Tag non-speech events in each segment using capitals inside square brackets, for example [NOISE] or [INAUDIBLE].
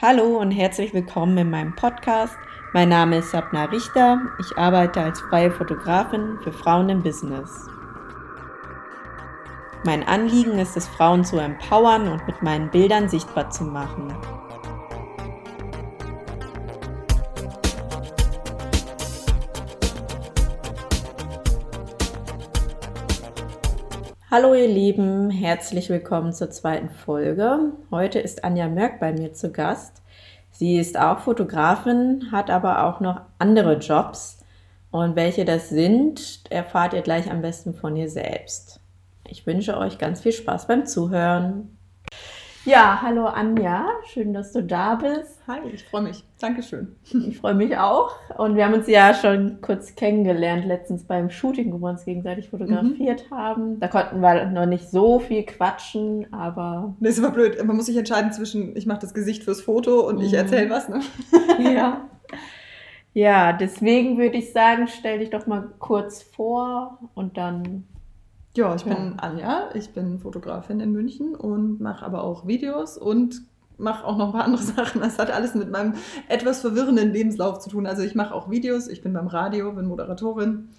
Hallo und herzlich willkommen in meinem Podcast. Mein Name ist Sabna Richter. Ich arbeite als freie Fotografin für Frauen im Business. Mein Anliegen ist es, Frauen zu empowern und mit meinen Bildern sichtbar zu machen. Hallo ihr Lieben, herzlich willkommen zur zweiten Folge. Heute ist Anja Mörk bei mir zu Gast. Sie ist auch Fotografin, hat aber auch noch andere Jobs. Und welche das sind, erfahrt ihr gleich am besten von ihr selbst. Ich wünsche euch ganz viel Spaß beim Zuhören. Ja, hallo Anja, schön, dass du da bist. Hi, ich freue mich. Dankeschön. Ich freue mich auch. Und wir haben uns ja schon kurz kennengelernt, letztens beim Shooting, wo wir uns gegenseitig fotografiert mhm. haben. Da konnten wir noch nicht so viel quatschen, aber. Das ist aber blöd. Man muss sich entscheiden zwischen, ich mache das Gesicht fürs Foto und mhm. ich erzähle was, ne? [LAUGHS] Ja. Ja, deswegen würde ich sagen, stell dich doch mal kurz vor und dann ja, ich bin Anja, ich bin Fotografin in München und mache aber auch Videos und mache auch noch ein paar andere [LAUGHS] Sachen. Das hat alles mit meinem etwas verwirrenden Lebenslauf zu tun. Also ich mache auch Videos, ich bin beim Radio, bin Moderatorin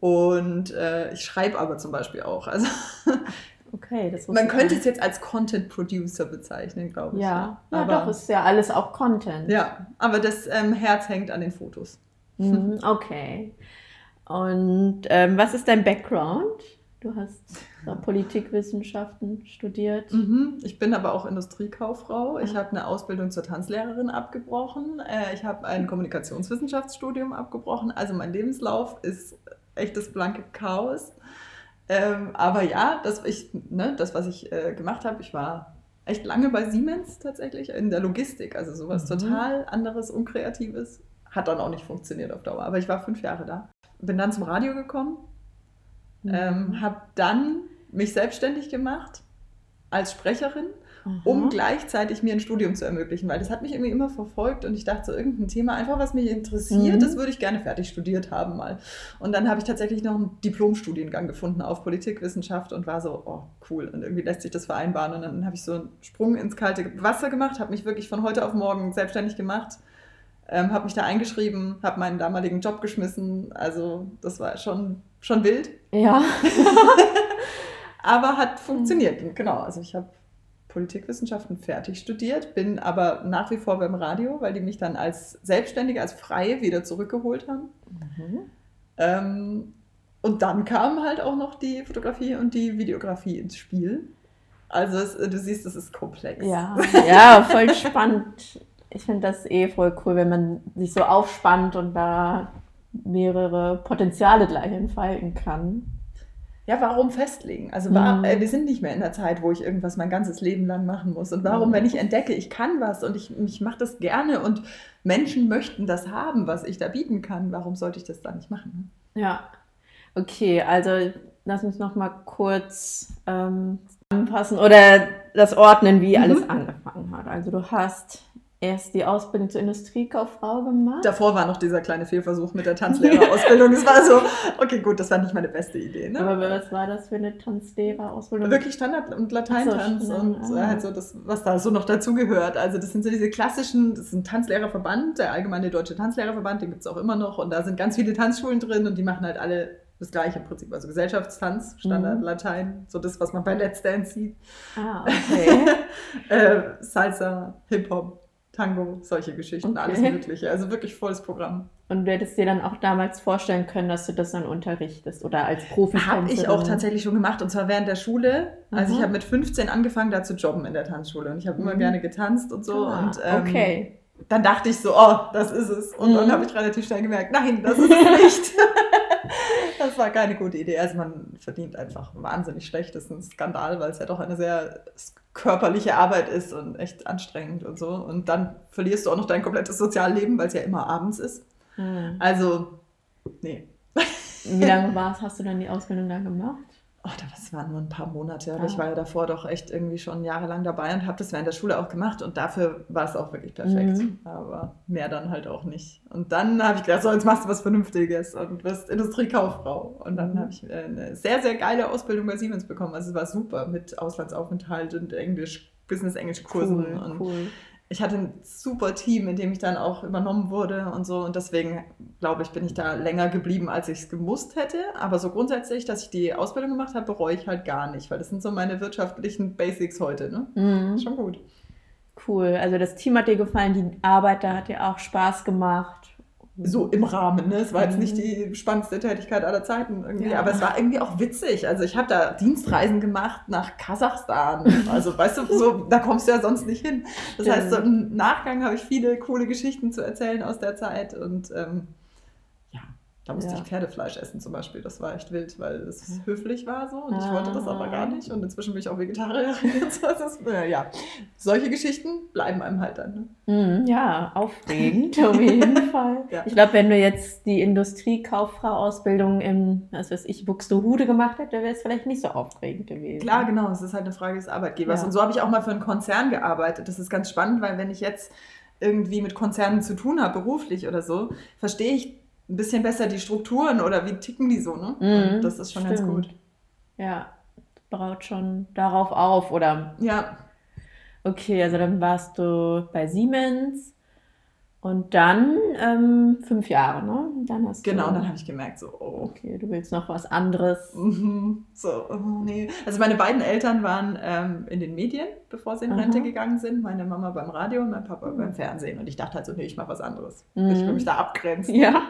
und äh, ich schreibe aber zum Beispiel auch. Also [LAUGHS] okay, das man könnte es jetzt als Content Producer bezeichnen, glaube ich. Ja, ja, aber, doch, ist ja alles auch Content. Ja, aber das ähm, Herz hängt an den Fotos. Mhm, [LAUGHS] okay. Und ähm, was ist dein Background? Du hast. Politikwissenschaften studiert. Mhm. Ich bin aber auch Industriekauffrau. Ich habe eine Ausbildung zur Tanzlehrerin abgebrochen. Äh, ich habe ein Kommunikationswissenschaftsstudium abgebrochen. Also mein Lebenslauf ist echtes blanke Chaos. Ähm, aber ja, das, ich, ne, das was ich äh, gemacht habe, ich war echt lange bei Siemens tatsächlich in der Logistik. Also sowas mhm. total anderes, unkreatives. Hat dann auch nicht funktioniert auf Dauer. Aber ich war fünf Jahre da. Bin dann zum Radio gekommen Mhm. Ähm, habe dann mich selbstständig gemacht als Sprecherin, mhm. um gleichzeitig mir ein Studium zu ermöglichen, weil das hat mich irgendwie immer verfolgt und ich dachte so irgendein Thema einfach, was mich interessiert, mhm. das würde ich gerne fertig studiert haben mal. Und dann habe ich tatsächlich noch einen Diplomstudiengang gefunden auf Politikwissenschaft und war so, oh cool und irgendwie lässt sich das vereinbaren und dann habe ich so einen Sprung ins kalte Wasser gemacht, habe mich wirklich von heute auf morgen selbstständig gemacht. Ähm, habe mich da eingeschrieben, habe meinen damaligen Job geschmissen. Also das war schon schon wild. Ja. [LAUGHS] aber hat funktioniert. genau, also ich habe Politikwissenschaften fertig studiert, bin aber nach wie vor beim Radio, weil die mich dann als Selbstständige, als Freie wieder zurückgeholt haben. Mhm. Ähm, und dann kam halt auch noch die Fotografie und die Videografie ins Spiel. Also es, du siehst, es ist komplex. Ja, [LAUGHS] ja voll spannend. Ich finde das eh voll cool, wenn man sich so aufspannt und da mehrere Potenziale gleich entfalten kann. Ja, warum festlegen? Also war, mhm. äh, wir sind nicht mehr in der Zeit, wo ich irgendwas mein ganzes Leben lang machen muss. Und warum, mhm. wenn ich entdecke, ich kann was und ich, ich mache das gerne und Menschen möchten das haben, was ich da bieten kann, warum sollte ich das dann nicht machen? Ne? Ja, okay, also lass uns noch mal kurz ähm, zusammenfassen oder das ordnen, wie mhm. alles angefangen hat. Also du hast erst die Ausbildung zur Industriekauffrau gemacht. Davor war noch dieser kleine Fehlversuch mit der Tanzlehrerausbildung. Es war so, okay, gut, das war nicht meine beste Idee. Ne? Aber was war das für eine Tanzlehrerausbildung? Wirklich Standard- und Lateintanz so, und ah. halt so das, was da so noch dazugehört. Also das sind so diese klassischen, das ist ein Tanzlehrerverband, der Allgemeine Deutsche Tanzlehrerverband, den gibt es auch immer noch. Und da sind ganz viele Tanzschulen drin und die machen halt alle das gleiche im Prinzip. Also Gesellschaftstanz, Standard, mhm. Latein, so das, was man bei Let's Dance sieht. Ah, [LAUGHS] okay. äh, Salsa, Hip-Hop. Tango, solche Geschichten, okay. alles Mögliche. Also wirklich volles Programm. Und du hättest dir dann auch damals vorstellen können, dass du das dann unterrichtest oder als Profi? Habe ich auch tatsächlich schon gemacht und zwar während der Schule. Also mhm. ich habe mit 15 angefangen, da zu jobben in der Tanzschule und ich habe mhm. immer gerne getanzt und so. Ah, und, ähm, okay. Dann dachte ich so, oh, das ist es. Und mhm. dann habe ich relativ schnell gemerkt, nein, das ist es nicht. [LAUGHS] das war keine gute Idee. Also man verdient einfach wahnsinnig schlecht. Das ist ein Skandal, weil es ja doch eine sehr körperliche Arbeit ist und echt anstrengend und so. Und dann verlierst du auch noch dein komplettes Sozialleben, weil es ja immer abends ist. Mhm. Also, nee. Wie lange [LAUGHS] war's, hast du dann die Ausbildung da gemacht? Oh, das waren nur ein paar Monate, aber ah. ich war ja davor doch echt irgendwie schon jahrelang dabei und habe das während der Schule auch gemacht und dafür war es auch wirklich perfekt. Mhm. Aber mehr dann halt auch nicht. Und dann habe ich gedacht, so jetzt machst du was Vernünftiges und wirst Industriekauffrau. Und dann mhm. habe ich äh, eine sehr, sehr geile Ausbildung bei Siemens bekommen. Also es war super mit Auslandsaufenthalt und Englisch, Business-Englisch-Kursen cool, und cool. Ich hatte ein super Team, in dem ich dann auch übernommen wurde und so. Und deswegen, glaube ich, bin ich da länger geblieben, als ich es gemusst hätte. Aber so grundsätzlich, dass ich die Ausbildung gemacht habe, bereue ich halt gar nicht, weil das sind so meine wirtschaftlichen Basics heute. Ne? Mhm. Schon gut. Cool. Also das Team hat dir gefallen, die Arbeit da hat dir auch Spaß gemacht so im Rahmen. Ne? Es war jetzt nicht mhm. die spannendste Tätigkeit aller Zeiten irgendwie, ja. aber es war irgendwie auch witzig. Also ich habe da Dienstreisen gemacht nach Kasachstan. [LAUGHS] Also weißt du, so, da kommst du ja sonst nicht hin. Das heißt, so im Nachgang habe ich viele coole Geschichten zu erzählen aus der Zeit und ähm, da musste ja. ich Pferdefleisch essen zum Beispiel. Das war echt wild, weil es höflich war so und ah. ich wollte das aber gar nicht. Und inzwischen bin ich auch Vegetarierin. [LAUGHS] ja, solche Geschichten bleiben einem halt dann. Ne? ja, aufregend [LAUGHS] auf jeden [LAUGHS] Fall. Ja. Ich glaube, wenn du jetzt die Industriekauffrau-Ausbildung im, was weiß ich, Buxtehude gemacht hättest, wäre es vielleicht nicht so aufregend gewesen. Klar, genau. Es ist halt eine Frage des Arbeitgebers. Ja. Und so habe ich auch mal für einen Konzern gearbeitet. Das ist ganz spannend, weil wenn ich jetzt irgendwie mit Konzernen zu tun habe, beruflich oder so, verstehe ich ein bisschen besser die Strukturen oder wie ticken die so, ne? Mhm, das ist schon stimmt. ganz gut. Ja, baut schon darauf auf, oder? Ja. Okay, also dann warst du bei Siemens und dann ähm, fünf Jahre, ne? Dann hast genau, du, dann habe ich gemerkt, so, oh. Okay, du willst noch was anderes. Mhm. So, oh, nee. Also meine beiden Eltern waren ähm, in den Medien, bevor sie in Rente Aha. gegangen sind. Meine Mama beim Radio und mein Papa mhm. beim Fernsehen. Und ich dachte halt so, nee, ich mache was anderes. Mhm. Ich will mich da abgrenzen. Ja.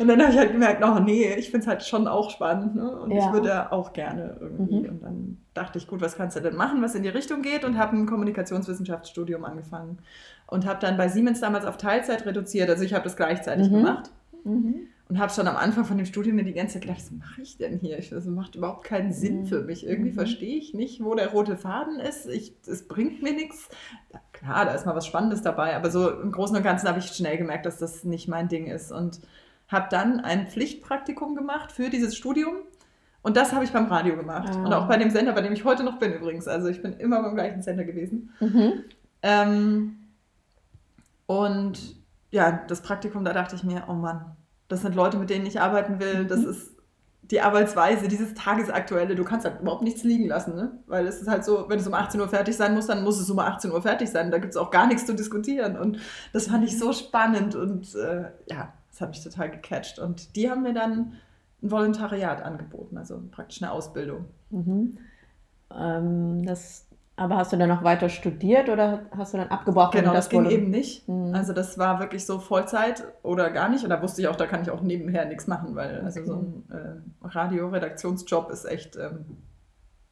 Und dann habe ich halt gemerkt, oh nee, ich finde es halt schon auch spannend. Ne? Und ja. ich würde auch gerne irgendwie. Mhm. Und dann dachte ich, gut, was kannst du denn machen, was in die Richtung geht? Und habe ein Kommunikationswissenschaftsstudium angefangen und habe dann bei Siemens damals auf Teilzeit reduziert. Also ich habe das gleichzeitig mhm. gemacht. Mhm. Und habe schon am Anfang von dem Studium mir die ganze Zeit gedacht, was mache ich denn hier? das macht überhaupt keinen Sinn mhm. für mich. Irgendwie mhm. verstehe ich nicht, wo der rote Faden ist. es bringt mir nichts. Klar, da ist mal was Spannendes dabei, aber so im Großen und Ganzen habe ich schnell gemerkt, dass das nicht mein Ding ist. Und habe dann ein Pflichtpraktikum gemacht für dieses Studium. Und das habe ich beim Radio gemacht. Ah. Und auch bei dem Sender, bei dem ich heute noch bin übrigens. Also ich bin immer beim gleichen Sender gewesen. Mhm. Ähm, und ja, das Praktikum, da dachte ich mir, oh Mann, das sind Leute, mit denen ich arbeiten will. Das mhm. ist die Arbeitsweise, dieses Tagesaktuelle. Du kannst halt überhaupt nichts liegen lassen, ne? Weil es ist halt so, wenn es um 18 Uhr fertig sein muss, dann muss es um 18 Uhr fertig sein. Da gibt es auch gar nichts zu diskutieren. Und das fand ich so spannend und äh, ja, das hat mich total gecatcht. Und die haben mir dann ein Volontariat angeboten, also praktisch eine Ausbildung. Mhm. Ähm, das aber hast du dann noch weiter studiert oder hast du dann abgebrochen? Genau, das, das ging eben nicht. Mhm. Also das war wirklich so Vollzeit oder gar nicht. Und da wusste ich auch, da kann ich auch nebenher nichts machen, weil okay. also so ein äh, Radioredaktionsjob ist echt ähm,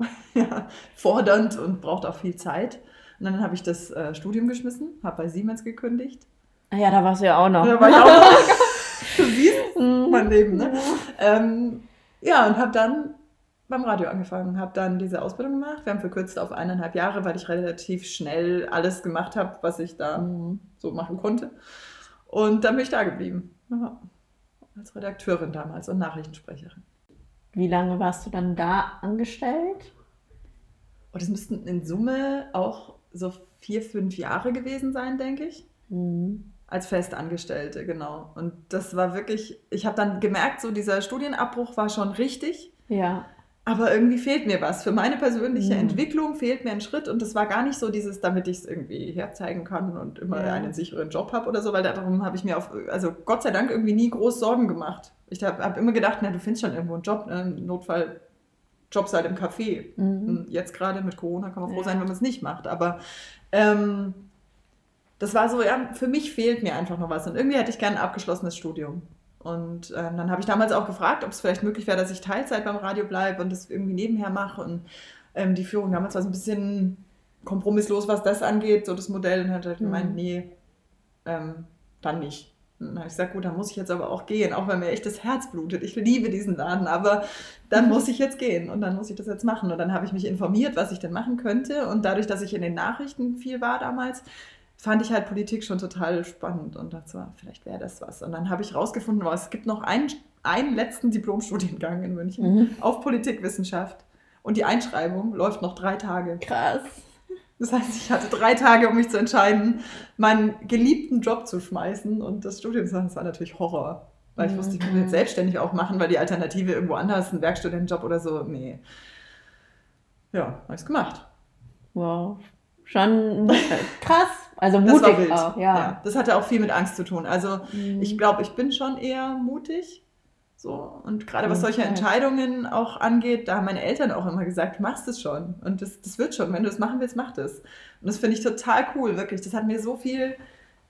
[LAUGHS] ja, fordernd und braucht auch viel Zeit. Und dann habe ich das äh, Studium geschmissen, habe bei Siemens gekündigt. Ah ja, da warst du ja auch noch. Da war ich auch noch. [LAUGHS] du siehst mhm. mein Leben, ne? Ähm, ja, und habe dann beim Radio angefangen, habe dann diese Ausbildung gemacht. Wir haben verkürzt auf eineinhalb Jahre, weil ich relativ schnell alles gemacht habe, was ich da mhm. so machen konnte. Und dann bin ich da geblieben. Ja. Als Redakteurin damals und Nachrichtensprecherin. Wie lange warst du dann da angestellt? Und oh, das müssten in Summe auch so vier, fünf Jahre gewesen sein, denke ich. Mhm. Als Festangestellte, genau. Und das war wirklich, ich habe dann gemerkt, so dieser Studienabbruch war schon richtig. Ja. Aber irgendwie fehlt mir was. Für meine persönliche mhm. Entwicklung fehlt mir ein Schritt und das war gar nicht so dieses, damit ich es irgendwie herzeigen kann und immer ja. einen sicheren Job habe oder so, weil darum habe ich mir auf, also Gott sei Dank irgendwie nie groß Sorgen gemacht. Ich habe hab immer gedacht, na, du findest schon irgendwo einen Job, ne? Notfall Jobs halt im Café. Mhm. Jetzt gerade mit Corona kann man froh ja. sein, wenn man es nicht macht. Aber ähm, das war so, ja, für mich fehlt mir einfach noch was. Und irgendwie hätte ich gerne ein abgeschlossenes Studium. Und ähm, dann habe ich damals auch gefragt, ob es vielleicht möglich wäre, dass ich Teilzeit beim Radio bleibe und das irgendwie nebenher mache. Und ähm, die Führung damals war so ein bisschen kompromisslos, was das angeht, so das Modell. Und hat halt mhm. gemeint, nee, ähm, dann nicht. Und dann habe ich gesagt, gut, dann muss ich jetzt aber auch gehen, auch wenn mir echt das Herz blutet. Ich liebe diesen Laden, aber dann muss ich jetzt gehen und dann muss ich das jetzt machen. Und dann habe ich mich informiert, was ich denn machen könnte. Und dadurch, dass ich in den Nachrichten viel war damals, fand ich halt Politik schon total spannend und dachte so, vielleicht wäre das was. Und dann habe ich rausgefunden, oh, es gibt noch einen, einen letzten Diplomstudiengang in München mhm. auf Politikwissenschaft und die Einschreibung läuft noch drei Tage. Krass. Das heißt, ich hatte drei Tage, um mich zu entscheiden, meinen geliebten Job zu schmeißen und das Studium zu machen. Das war natürlich Horror. Weil ich wusste, ich kann jetzt selbstständig auch machen, weil die Alternative irgendwo anders, ein Werkstudentenjob oder so, nee. Ja, habe ich es gemacht. Wow. Schon [LAUGHS] krass. Also mutig auch, ja. Das hatte auch viel mit Angst zu tun. Also Mhm. ich glaube, ich bin schon eher mutig. So. Und gerade was solche. Entscheidungen auch angeht, da haben meine Eltern auch immer gesagt, du machst es schon. Und das, das wird schon. Wenn du es machen willst, mach das. Und das finde ich total cool, wirklich. Das hat mir so viel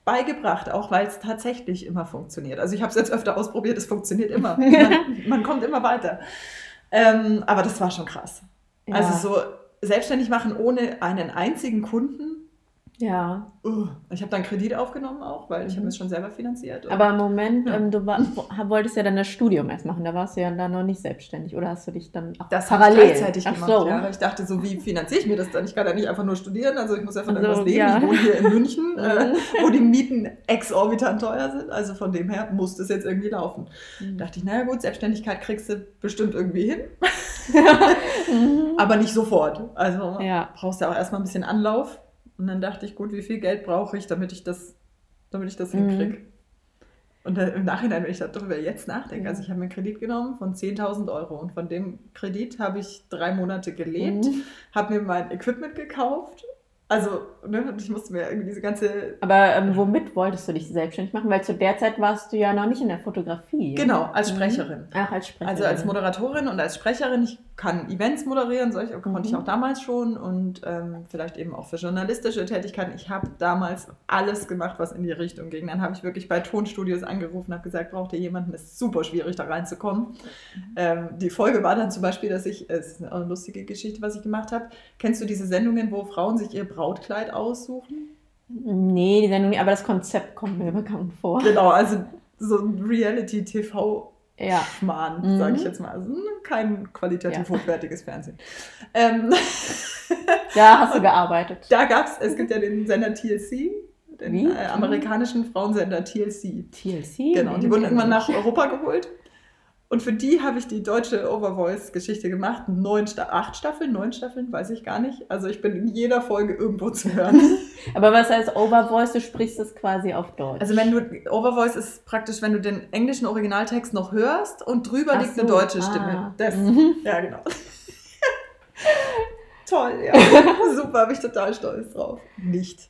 beigebracht, auch weil es tatsächlich immer funktioniert. Also ich habe es jetzt öfter ausprobiert, es funktioniert immer. [LAUGHS] Man, man kommt immer weiter. Ähm, aber das war schon krass. Ja. Also so selbstständig machen ohne einen einzigen Kunden. Ja, ich habe dann Kredit aufgenommen auch, weil ich habe Mhm. es schon selber finanziert. Aber im Moment, Ja. ähm, du war, wolltest ja dann das Studium erst machen, da warst du ja dann noch nicht selbstständig oder hast du dich dann auch das habe parallel? ich gleichzeitig Ach gemacht. so. Ja. Ich dachte so, wie finanziere ich mir das dann? Ich kann ja nicht einfach nur studieren, also ich muss ja von Also, irgendwas leben. ja. Ich wohne hier in München, äh, Mhm. wo die Mieten exorbitant teuer sind. Also von dem her muss das jetzt irgendwie laufen. Mhm. Da dachte ich, naja gut, Selbstständigkeit kriegst du bestimmt irgendwie hin, [LAUGHS] aber nicht sofort. Also Ja. brauchst ja auch erstmal ein bisschen Anlauf. Und dann dachte ich, gut, wie viel Geld brauche ich, damit ich das, damit ich das Mhm. hinkriege? Und dann im Nachhinein, wenn ich darüber jetzt nachdenke, also ich habe mir einen Kredit genommen von 10.000 Euro und von dem Kredit habe ich drei Monate gelebt, Mhm. habe mir mein Equipment gekauft. Also, ne, ich musste mir irgendwie diese ganze Aber ähm, womit wolltest du dich selbstständig machen? Weil zu der Zeit warst du ja noch nicht in der Fotografie. Genau, als Mhm. Sprecherin. Ach, als Sprecherin. Also als Moderatorin und als Sprecherin, ich kann Events moderieren, solche konnte ich Mhm. auch damals schon und ähm, vielleicht eben auch für journalistische Tätigkeiten. Ich habe damals alles gemacht, was in die Richtung ging. Dann habe ich wirklich bei Tonstudios angerufen, habe gesagt, braucht ihr jemanden? Es ist super schwierig, da reinzukommen. Ähm, die Folge war dann zum Beispiel, dass ich, es ist eine lustige Geschichte, was ich gemacht habe. Kennst du diese Sendungen, wo Frauen sich ihr Brautkleid aussuchen? Nee, die Sendung nicht, aber das Konzept kommt mir bekannt vor. Genau, also so ein Reality-TV Ja. Schmarrn, Mhm. sage ich jetzt mal. Also kein qualitativ Ja. hochwertiges Fernsehen. Ähm, [LAUGHS] Da hast du gearbeitet. da gab es, es gibt ja den Sender TLC, den äh, amerikanischen Frauensender TLC. TLC? Genau, die wurden irgendwann nach Europa geholt. Und für die habe ich die deutsche Overvoice-Geschichte gemacht. Neun Sta acht Staffeln, neun Staffeln, weiß ich gar nicht. Also ich bin in jeder Folge irgendwo zu hören. [LAUGHS] Aber was heißt Overvoice? Du sprichst es quasi auf Deutsch. Also wenn du Overvoice ist praktisch, wenn du den englischen Originaltext noch hörst und drüber Ach liegt eine so, deutsche ah. Stimme. [LAUGHS] Das. Ja, genau. [LAUGHS] Toll, ja. Super, bin ich total stolz drauf. Nicht.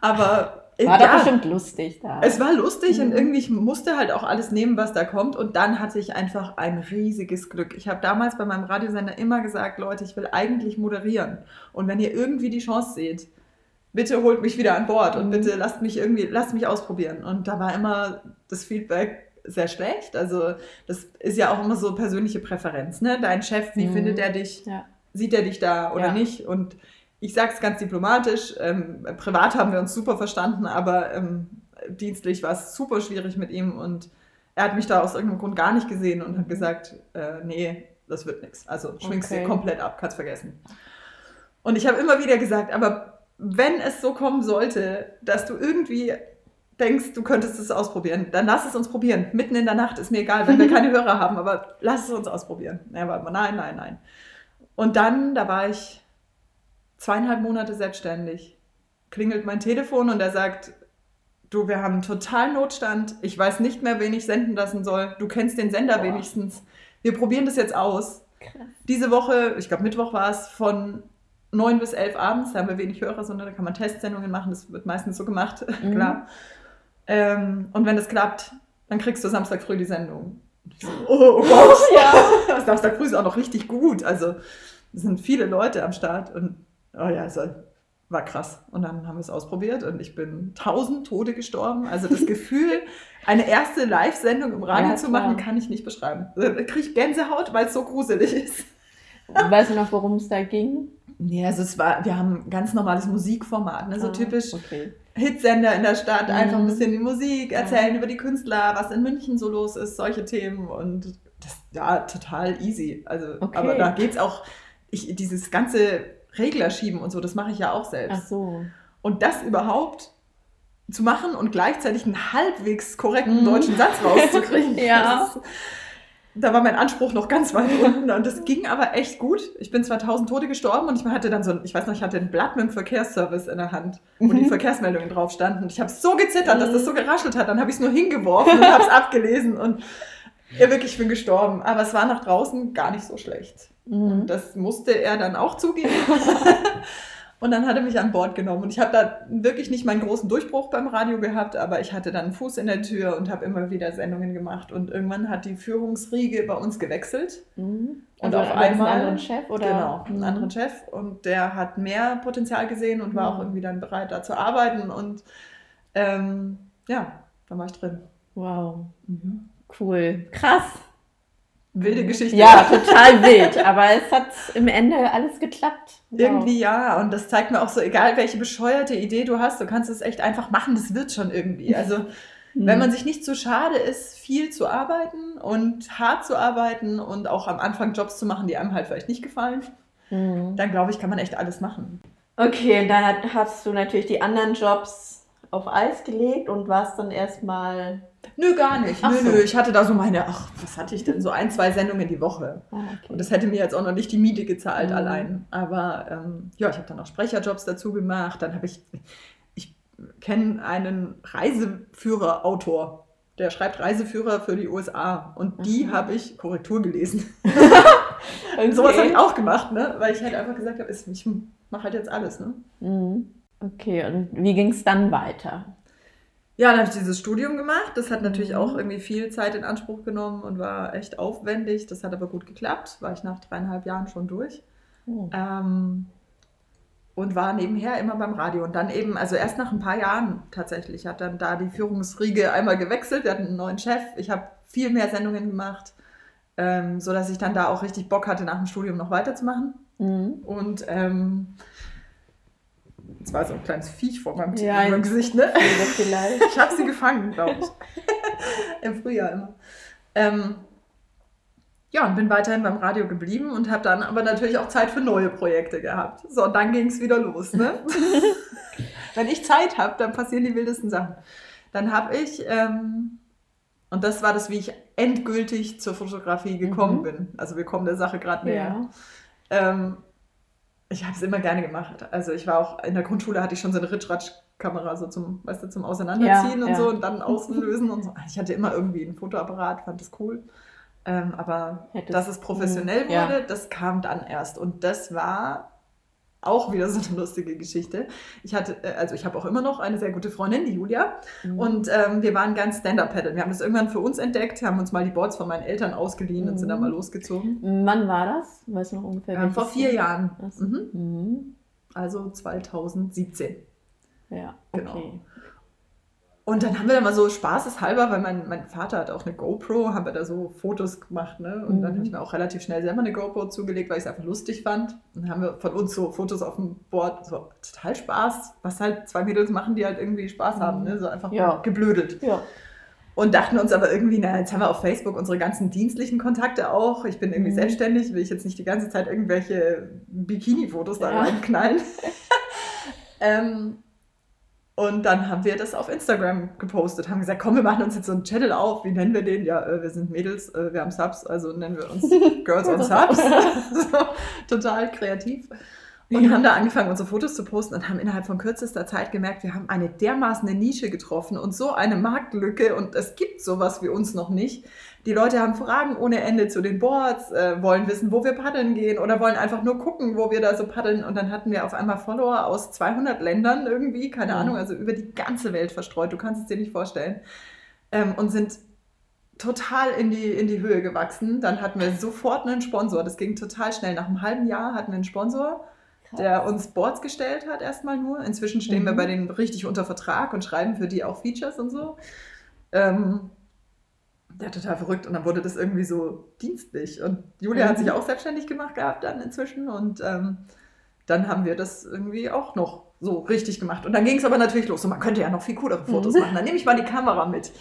Aber War ja, doch bestimmt lustig da. es war lustig und Mhm. irgendwie ich musste halt auch alles nehmen, was da kommt. Und dann hatte ich einfach ein riesiges Glück. Ich habe damals bei meinem Radiosender immer gesagt, Leute, ich will eigentlich moderieren. Und wenn ihr irgendwie die Chance seht, bitte holt mich wieder an Bord und Mhm. bitte lasst mich irgendwie, lasst mich ausprobieren. Und da war immer das Feedback sehr schlecht. Also das ist ja auch immer so persönliche Präferenz. Ne? Dein Chef, wie Mhm. findet er dich? ja. sieht er dich da oder Ja. nicht? Und ich sage es ganz diplomatisch, ähm, privat haben wir uns super verstanden, aber ähm, dienstlich war es super schwierig mit ihm und er hat mich da aus irgendeinem Grund gar nicht gesehen und hat gesagt, äh, nee, das wird nichts. Also schwingst Okay. dir komplett ab, kannst vergessen. Und ich habe immer wieder gesagt, aber wenn es so kommen sollte, dass du irgendwie denkst, du könntest es ausprobieren, dann lass es uns probieren. Mitten in der Nacht ist mir egal, wenn wir [LAUGHS] keine Hörer haben, aber lass es uns ausprobieren. Er war immer, nein, nein, nein. Und dann, da war ich zweieinhalb Monate selbstständig, klingelt mein Telefon und er sagt, du, wir haben einen totalen Notstand, ich weiß nicht mehr, wen ich senden lassen soll, du kennst den Sender Boah. wenigstens, wir probieren das jetzt aus. Krass. Diese Woche, ich glaube Mittwoch war es, von 9 bis 11 abends, da haben wir wenig Hörer, sondern da kann man Testsendungen machen, das wird meistens so gemacht, [LAUGHS] Mhm. klar. Ähm, und wenn das klappt, dann kriegst du Samstag früh die Sendung. So, [LAUGHS] oh, Gott. Ja. [LAUGHS] Samstag früh ist auch noch richtig gut. Also es sind viele Leute am Start und oh ja, also, war krass. Und dann haben wir es ausprobiert und ich bin tausend Tode gestorben. Also das [LAUGHS] Gefühl, eine erste Live-Sendung im Radio Ja, zu machen, kann ich nicht beschreiben. Da kriege ich Gänsehaut, weil es so gruselig ist. Weißt du noch, worum es da ging? Nee, also es war, wir haben ein ganz normales Musikformat, ne? so Ah, typisch Okay. Hitsender in der Stadt, Mhm. einfach ein bisschen die Musik, Ja. erzählen über die Künstler, was in München so los ist, solche Themen und das ja total easy. Also, Okay. aber da geht's auch, ich, dieses ganze Regler schieben und so, das mache ich ja auch Ach selbst. so. Und das überhaupt zu machen und gleichzeitig einen halbwegs korrekten Mhm. deutschen Satz rauszukriegen. [LAUGHS] Ja. ist, da war mein Anspruch noch ganz weit [LAUGHS] unten und das ging aber echt gut. Ich bin 2000 Tote gestorben und ich hatte dann so ein, ich weiß noch, ich hatte ein Blatt mit dem Verkehrsservice in der Hand, wo die Mhm. Verkehrsmeldungen drauf standen. Und ich habe so gezittert, dass das so geraschelt hat. Dann habe ich es nur hingeworfen und habe es [LAUGHS] abgelesen und ja, wirklich, ich bin gestorben. Aber es war nach draußen gar nicht so schlecht. Mhm. Und das musste er dann auch zugeben. [LAUGHS] Und dann hat er mich an Bord genommen. Und ich habe da wirklich nicht meinen großen Durchbruch beim Radio gehabt, aber ich hatte dann einen Fuß in der Tür und habe immer wieder Sendungen gemacht. Und irgendwann hat die Führungsriege bei uns gewechselt. Mhm. Und Also auf einen einmal anderen Chef oder? Genau, einen Mhm. anderen Chef. Und der hat mehr Potenzial gesehen und war Mhm. auch irgendwie dann bereit, da zu arbeiten. Und ähm, ja, da war ich drin. Wow, Mhm. Cool, krass. Wilde Geschichte. Ja, total wild, aber es hat im Ende alles geklappt. Wow. Irgendwie ja, und das zeigt mir auch so, egal welche bescheuerte Idee du hast, du kannst es echt einfach machen, das wird schon irgendwie. Also, Mhm. wenn man sich nicht zu schade ist, viel zu arbeiten und hart zu arbeiten und auch am Anfang Jobs zu machen, die einem halt vielleicht nicht gefallen, Mhm. dann glaube ich, kann man echt alles machen. Okay, und dann hast du natürlich die anderen Jobs auf Eis gelegt und warst dann erstmal. Nö, gar nicht. Ach nö, so. nö, ich hatte da so meine, ach, was hatte ich denn? So ein, zwei Sendungen die Woche. Ah, okay. Und das hätte mir jetzt auch noch nicht die Miete gezahlt Mhm. allein. Aber ähm, ja, ich habe dann auch Sprecherjobs dazu gemacht. Dann habe ich, ich kenne einen Reiseführer-Autor, der schreibt Reiseführer für die USA. Und die Mhm. habe ich Korrektur gelesen. [LAUGHS] okay. Sowas habe ich auch gemacht, ne? weil ich halt einfach gesagt habe, ich mache halt jetzt alles. Ne? Mhm. Okay, und wie ging es dann weiter? Ja, dann habe ich dieses Studium gemacht. Das hat natürlich Mhm. auch irgendwie viel Zeit in Anspruch genommen und war echt aufwendig. Das hat aber gut geklappt. War ich nach dreieinhalb Jahren schon durch. Oh. Ähm, und war nebenher immer beim Radio. Und dann eben, also erst nach ein paar Jahren tatsächlich, hat dann da die Führungsriege einmal gewechselt. Wir hatten einen neuen Chef. Ich habe viel mehr Sendungen gemacht, ähm, sodass ich dann da auch richtig Bock hatte, nach dem Studium noch weiterzumachen. Mhm. Und ähm, es war so ein kleines Viech vor meinem, Ja, meinem Gesicht, ne? Vielleicht. Ich habe sie gefangen, glaube ich. [LAUGHS] Im Frühjahr immer. Ähm, ja, und bin weiterhin beim Radio geblieben und habe dann aber natürlich auch Zeit für neue Projekte gehabt. So, und dann ging es wieder los. Ne? [LAUGHS] Wenn ich Zeit habe, dann passieren die wildesten Sachen. Dann habe ich, ähm, und das war das, wie ich endgültig zur Fotografie gekommen Mhm. bin. Also wir kommen der Sache gerade näher. Ja. Ähm, ich habe es immer gerne gemacht. Also ich war auch in der Grundschule hatte ich schon so eine Ritschratsch-Kamera so zum, weißt du, zum Auseinanderziehen Ja, und ja. so und dann auslösen und so. Ich hatte immer irgendwie einen Fotoapparat, fand das cool. Ähm, aber Hättest- dass es professionell ja. wurde, das kam dann erst. Und das war auch wieder so eine lustige Geschichte. Ich hatte, äh, also ich habe auch immer noch eine sehr gute Freundin, die Julia. Mhm. Und ähm, wir waren ganz Stand-Up-Paddeln. Wir haben das irgendwann für uns entdeckt, haben uns mal die Boards von meinen Eltern ausgeliehen und sind dann Mhm. mal losgezogen. Wann war das? Weißt du noch ungefähr? Ähm, vor vier Jahr? Jahren. Mhm. Mhm. Also 2017. Ja, Genau. Und dann haben wir da mal so spaßeshalber, weil mein, mein Vater hat auch eine GoPro, haben wir da so Fotos gemacht, ne? Und dann Mhm. habe ich mir auch relativ schnell selber eine GoPro zugelegt, weil ich es einfach lustig fand. Und dann haben wir von uns so Fotos auf dem Board, so total Spaß, was halt zwei Mädels machen, die halt irgendwie Spaß haben, ne? So einfach Ja. geblödelt. Ja. Und dachten uns aber irgendwie, na, jetzt haben wir auf Facebook unsere ganzen dienstlichen Kontakte auch. Ich bin irgendwie Mhm. selbstständig, will ich jetzt nicht die ganze Zeit irgendwelche Bikini-Fotos da Ja. reinknallen. [LAUGHS] ähm, und dann haben wir das auf Instagram gepostet, haben gesagt, komm, wir machen uns jetzt so einen Channel auf. Wie nennen wir den? Ja, äh, wir sind Mädels, äh, wir haben Subs, also nennen wir uns [LAUGHS] Girls on Subs. [LAUGHS] so, total kreativ. Und haben da angefangen, unsere Fotos zu posten und haben innerhalb von kürzester Zeit gemerkt, wir haben eine dermaßen Nische getroffen und so eine Marktlücke und es gibt sowas wie uns noch nicht. Die Leute haben Fragen ohne Ende zu den Boards, äh, wollen wissen, wo wir paddeln gehen oder wollen einfach nur gucken, wo wir da so paddeln. Und dann hatten wir auf einmal Follower aus 200 Ländern irgendwie, keine Mhm. Ahnung, also über die ganze Welt verstreut. Du kannst es dir nicht vorstellen. Ähm, und sind total in die, in die Höhe gewachsen. Dann hatten wir sofort einen Sponsor. Das ging total schnell. Nach einem halben Jahr hatten wir einen Sponsor, Krass. der uns Boards gestellt hat, erstmal nur. Inzwischen stehen wir Mhm. bei denen richtig unter Vertrag und schreiben für die auch Features und so. Ähm, ja, total verrückt. Und dann wurde das irgendwie so dienstlich. Und Julia hat Mhm. sich auch selbstständig gemacht gehabt dann inzwischen. Und ähm, dann haben wir das irgendwie auch noch so richtig gemacht. Und dann ging es aber natürlich los. Und man könnte ja noch viel coolere Fotos Mhm. machen. Dann nehme ich mal die Kamera mit.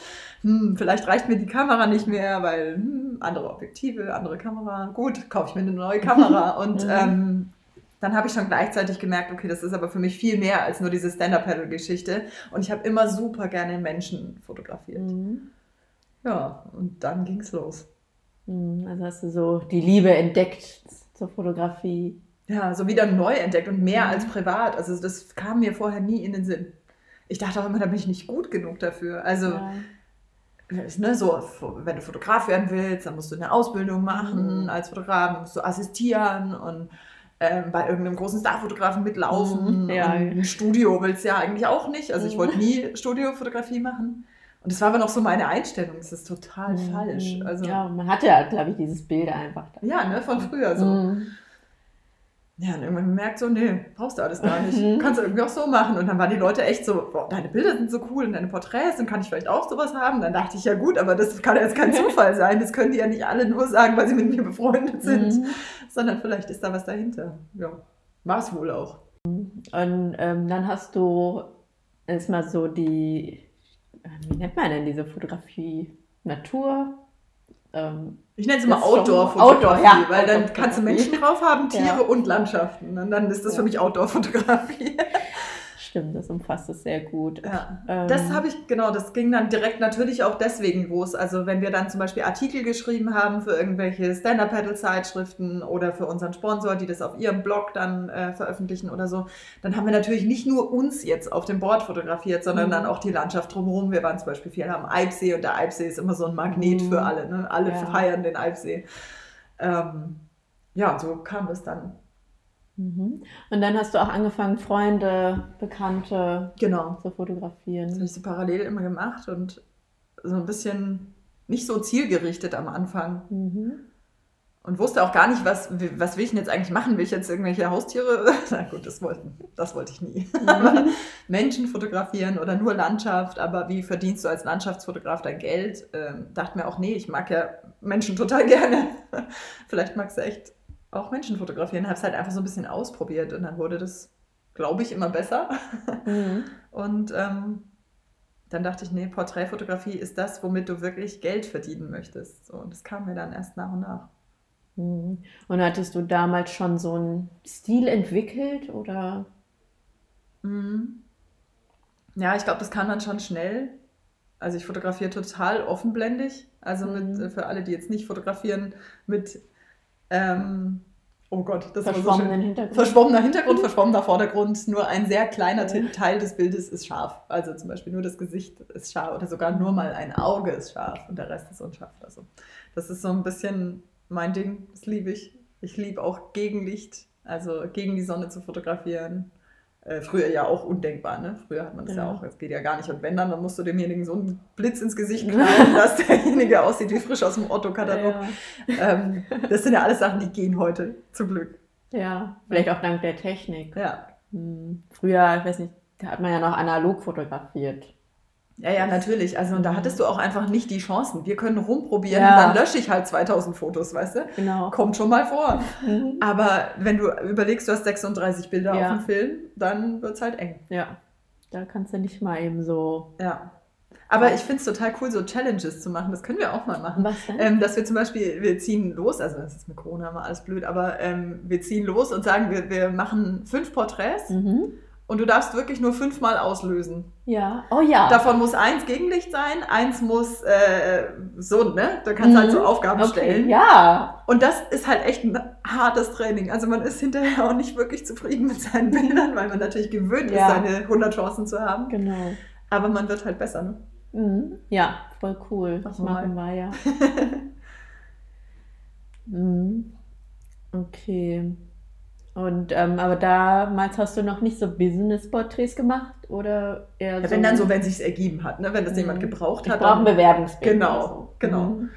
Hm, vielleicht reicht mir die Kamera nicht mehr, weil hm, andere Objektive, andere Kamera. Gut, kaufe ich mir eine neue Kamera. [LAUGHS] Und Mhm. ähm, dann habe ich schon gleichzeitig gemerkt, okay, das ist aber für mich viel mehr als nur diese Stand-Up-Paddle-Geschichte. Und ich habe immer super gerne Menschen fotografiert. Mhm. Ja, und dann ging es los. Mhm. Also hast du so die Liebe entdeckt zur Fotografie. Ja, so wieder neu entdeckt und mehr Mhm. als privat. Also das kam mir vorher nie in den Sinn. Ich dachte auch immer, da bin ich nicht gut genug dafür. Also, Ja. ne, so, wenn du Fotograf werden willst, dann musst du eine Ausbildung machen Mhm. als Fotograf, musst du assistieren und ähm, bei irgendeinem großen Starfotografen mitlaufen. Mhm, ja. Ein Studio will es ja eigentlich auch nicht. Also ich wollte nie Studiofotografie machen. Und das war aber noch so meine Einstellung. Das ist total falsch. Also, ja, Mhm. ja, man hat ja, glaube ich, dieses Bild einfach. Da. ne, von früher so. Mhm. Ja, und irgendwann merkt so, nee, brauchst du alles gar nicht. Mhm. Kannst du irgendwie auch so machen. Und dann waren die Leute echt so, boah, deine Bilder sind so cool und deine Porträts, und kann ich vielleicht auch sowas haben? Dann dachte ich, ja gut, aber das kann ja jetzt kein [LAUGHS] Zufall sein. Das können die ja nicht alle nur sagen, weil sie mit mir befreundet sind, Mhm. sondern vielleicht ist da was dahinter. Ja, war es wohl auch. Und ähm, dann hast du erstmal so die, wie nennt man denn diese Fotografie? Natur? Ähm, Ich nenne es immer Outdoor-Fotografie, Outdoor, ja, weil dann kannst du Menschen drauf haben, Tiere Ja. und Landschaften. Und dann ist das für Ja. mich Outdoor-Fotografie. [LAUGHS] stimmt, das umfasst es sehr gut. Ja. Ähm, Das habe ich, genau, das ging dann direkt natürlich auch deswegen los. Also wenn wir dann zum Beispiel Artikel geschrieben haben für irgendwelche Stand-Up-Paddle-Zeitschriften oder für unseren Sponsor, die das auf ihrem Blog dann äh, veröffentlichen oder so, dann haben wir natürlich nicht nur uns jetzt auf dem Board fotografiert, sondern Mhm. dann auch die Landschaft drumherum. Wir waren zum Beispiel viel am Eibsee und der Eibsee ist immer so ein Magnet Mhm. für alle. Ne? Alle Ja. feiern den Eibsee. Ähm, ja, so kam das dann. Mhm. Und dann hast du auch angefangen, Freunde, Bekannte Genau. zu Das habe fotografieren. ich so parallel immer gemacht und so ein bisschen nicht so zielgerichtet am Anfang. Mhm. Und wusste auch gar nicht, was, was will ich denn jetzt eigentlich machen? Will ich jetzt irgendwelche Haustiere? [LAUGHS] Na gut, das, wollten, das wollte ich nie. Mhm. [LAUGHS] Menschen fotografieren oder nur Landschaft, aber wie verdienst du als Landschaftsfotograf dein Geld? Ähm, dachte mir auch, nee, ich mag ja Menschen total [LAUGHS] gerne. Vielleicht magst du echt auch Menschen fotografieren. Habe es halt einfach so ein bisschen ausprobiert und dann wurde das, glaube ich, immer besser. Mhm. [LAUGHS] Und ähm, dann dachte ich, nee, Porträtfotografie ist das, womit du wirklich Geld verdienen möchtest. So, und das kam mir dann erst nach und nach. Mhm. Und hattest du damals schon so einen Stil entwickelt oder? Mhm. Ja, ich glaube, das kann man schon schnell. Also ich fotografiere total offenblendig. Also mit, Mhm. äh, für alle, die jetzt nicht fotografieren, mit, ähm, oh Gott, das war so schön. Hintergrund? Verschwommener Hintergrund, [LAUGHS] verschwommener Vordergrund, nur ein sehr kleiner Teil des Bildes ist scharf. Also zum Beispiel nur das Gesicht ist scharf oder sogar nur mal ein Auge ist scharf und der Rest ist unscharf. Also das ist so ein bisschen mein Ding, das liebe ich. Ich liebe auch Gegenlicht, also gegen die Sonne zu fotografieren. Äh, früher ja auch undenkbar, ne? Früher hat man das ja Ja. auch, das geht ja gar nicht. Und wenn dann, dann musst du demjenigen so einen Blitz ins Gesicht [LAUGHS] knallen, dass derjenige aussieht wie frisch aus dem Otto-Katalog. Ja. Ähm, das sind ja alles Sachen, die gehen heute, zum Glück. ja, vielleicht auch dank der Technik. Ja, Hm. Früher, ich weiß nicht, da hat man ja noch analog fotografiert. Ja, ja, natürlich. Also, und da hattest du auch einfach nicht die Chancen. Wir können rumprobieren Ja. und dann lösche ich halt 2000 Fotos, weißt du? Genau. Kommt schon mal vor. Mhm. Aber wenn du überlegst, du hast 36 Bilder Ja. auf dem Film, dann wird es halt eng. Ja, da kannst du nicht mal eben so. Ja. Aber ich finde es total cool, so Challenges zu machen. Das können wir auch mal machen. Was denn? Ähm, dass wir zum Beispiel, wir ziehen los, also das ist mit Corona immer alles blöd, aber ähm, wir ziehen los und sagen, wir, wir machen fünf Porträts Mhm. Und du darfst wirklich nur fünfmal auslösen. Ja. Oh ja. Davon muss eins Gegenlicht sein, eins muss äh, so, ne? Da kannst du halt so Mhm. Aufgaben okay. stellen. Ja. Und das ist halt echt ein hartes Training. Also man ist hinterher auch nicht wirklich zufrieden mit seinen Bildern, weil man natürlich gewöhnt Ja. ist, seine 100 Chancen zu haben. Genau. Aber man wird halt besser, ne? Mhm. Ja, voll cool. Das Machen wir machen wir ja. [LAUGHS] mhm. Okay. Und ähm, aber damals hast du noch nicht so Business-Porträts gemacht oder eher Ja, wenn dann so, wenn sich's ergeben hat, ne? Wenn das jemand Mhm. gebraucht ich hat. brauche ein dann- Bewerbungsbild. Genau, so. genau. Mhm.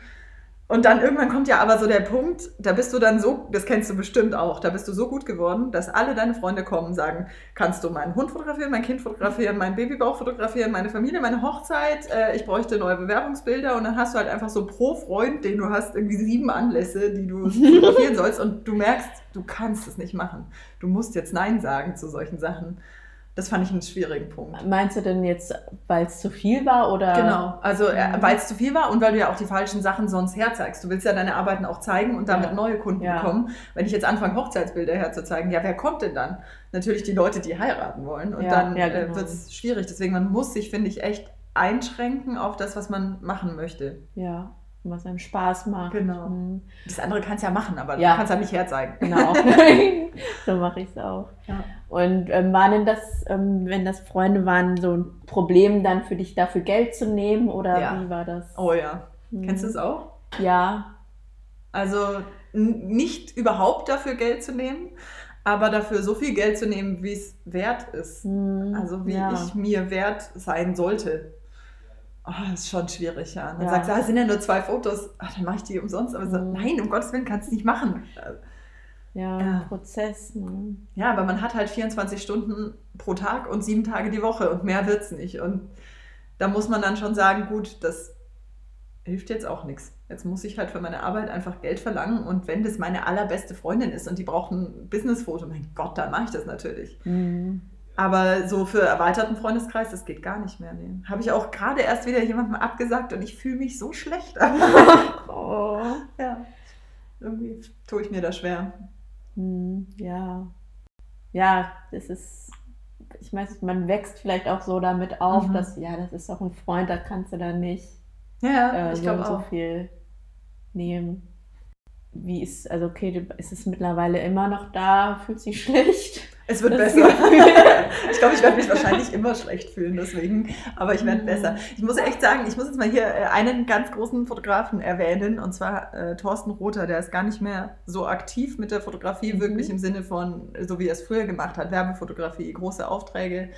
Und dann irgendwann kommt ja aber so der Punkt, da bist du dann so, das kennst du bestimmt auch, da bist du so gut geworden, dass alle deine Freunde kommen und sagen, kannst du meinen Hund fotografieren, mein Kind fotografieren, meinen Babybauch fotografieren, meine Familie, meine Hochzeit, äh, ich bräuchte neue Bewerbungsbilder und dann hast du halt einfach so pro Freund, den du hast, irgendwie sieben Anlässe, die du [LAUGHS] fotografieren sollst und du merkst, du kannst es nicht machen. Du musst jetzt Nein sagen zu solchen Sachen. Das fand ich einen schwierigen Punkt. Meinst du denn jetzt, weil es zu viel war oder? Genau, also äh, Mhm. weil es zu viel war und weil du ja auch die falschen Sachen sonst herzeigst. Du willst ja deine Arbeiten auch zeigen und damit Ja. neue Kunden Ja. bekommen. Wenn ich jetzt anfange, Hochzeitsbilder herzuzeigen, ja, wer kommt denn dann? Natürlich die Leute, die heiraten wollen. Und Ja, dann äh, genau. wird es schwierig. Deswegen, man muss sich, finde ich, echt einschränken auf das, was man machen möchte. Ja, was einem Spaß macht. Genau. Mhm. Das andere kannst ja machen, aber Ja. du kannst ja nicht herzeigen. Genau. [LAUGHS] [LAUGHS] so mache ich es auch. Ja. Und ähm, war denn das, ähm, wenn das Freunde waren, so ein Problem dann für dich dafür Geld zu nehmen oder Ja. wie war das? Oh ja. Mhm. Kennst du es auch? Ja. Also nicht überhaupt dafür Geld zu nehmen, aber dafür so viel Geld zu nehmen, wie es wert ist. Mhm. Also wie ich mir wert sein sollte. Oh, das ist schon schwierig, ja. Und dann Ja. sagst du, ah, es sind ja nur zwei Fotos, Ach, dann mache ich die umsonst. Aber so, Mhm. nein, um Gottes Willen kannst du nicht machen. ja, Ja. Prozess. Ne? Ja, aber man hat halt 24 Stunden pro Tag und sieben Tage die Woche und mehr wird's nicht. Und da muss man dann schon sagen, gut, das hilft jetzt auch nichts. Jetzt muss ich halt für meine Arbeit einfach Geld verlangen und wenn das meine allerbeste Freundin ist und die braucht ein Businessfoto, mein Gott, dann mache ich das natürlich. Mhm. Aber so für erweiterten Freundeskreis, das geht gar nicht mehr. Nee. Habe ich auch gerade erst wieder jemandem abgesagt und ich fühle mich so schlecht. [LAUGHS] Oh. ja, irgendwie tue ich mir da schwer. Hm, ja. Ja, das ist, ich weiß, man wächst vielleicht auch so damit auf, Mhm. dass, ja, das ist doch ein Freund, da kannst du dann nicht Ja, äh, ich so und so viel nehmen. Wie ist, also okay, ist es mittlerweile immer noch da, fühlt sich schlecht? Es wird Das besser. [LAUGHS] Ich glaube, ich werde mich wahrscheinlich immer schlecht fühlen deswegen, aber ich werde Mhm. besser. Ich muss echt sagen, ich muss jetzt mal hier äh, einen ganz großen Fotografen erwähnen und zwar äh, Thorsten Rother, der ist gar nicht mehr so aktiv mit der Fotografie, Mhm. wirklich im Sinne von, so wie er es früher gemacht hat, Werbefotografie, große Aufträge.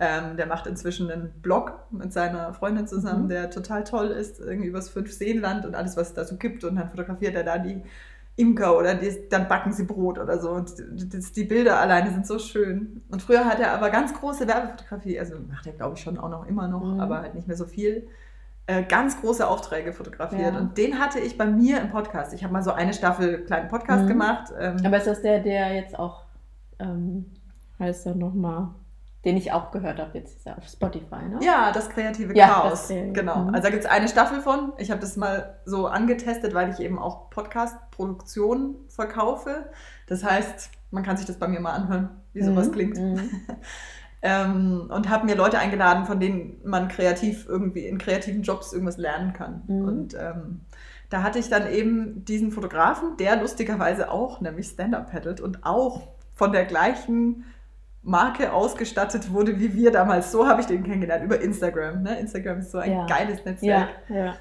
Ähm, der macht inzwischen einen Blog mit seiner Freundin zusammen, Mhm. der total toll ist, irgendwie übers Fünfseenland und alles, was es da so gibt. Und dann fotografiert er da die Imker oder die, dann backen sie Brot oder so. Und das, die Bilder alleine sind so schön. Und früher hat er aber ganz große Werbefotografie, also macht er glaube ich schon auch noch immer noch, Mhm. aber halt nicht mehr so viel. Äh, ganz große Aufträge fotografiert. Ja. Und den hatte ich bei mir im Podcast. Ich habe mal so eine Staffel kleinen Podcast Mhm. gemacht. Ähm, Aber ist das der, der jetzt auch, ähm, heißt er nochmal, den ich auch gehört habe, jetzt ist er auf Spotify, ne? Ja, das kreative Ja, Chaos. das, genau. mhm. Also da gibt es eine Staffel von. Ich habe das mal so angetestet, weil ich eben auch Podcast-Produktion verkaufe. Das heißt, man kann sich das bei mir mal anhören, wie sowas Mhm. klingt. Mhm. [LAUGHS] Ähm, und habe mir Leute eingeladen, von denen man kreativ irgendwie in kreativen Jobs irgendwas lernen kann. Mhm. Und ähm, da hatte ich dann eben diesen Fotografen, der lustigerweise auch nämlich Stand-Up paddelt und auch von der gleichen Marke ausgestattet wurde wie wir damals. So habe ich den kennengelernt, über Instagram. Ne? Instagram ist so ein Ja. geiles Netzwerk. Ja, ja.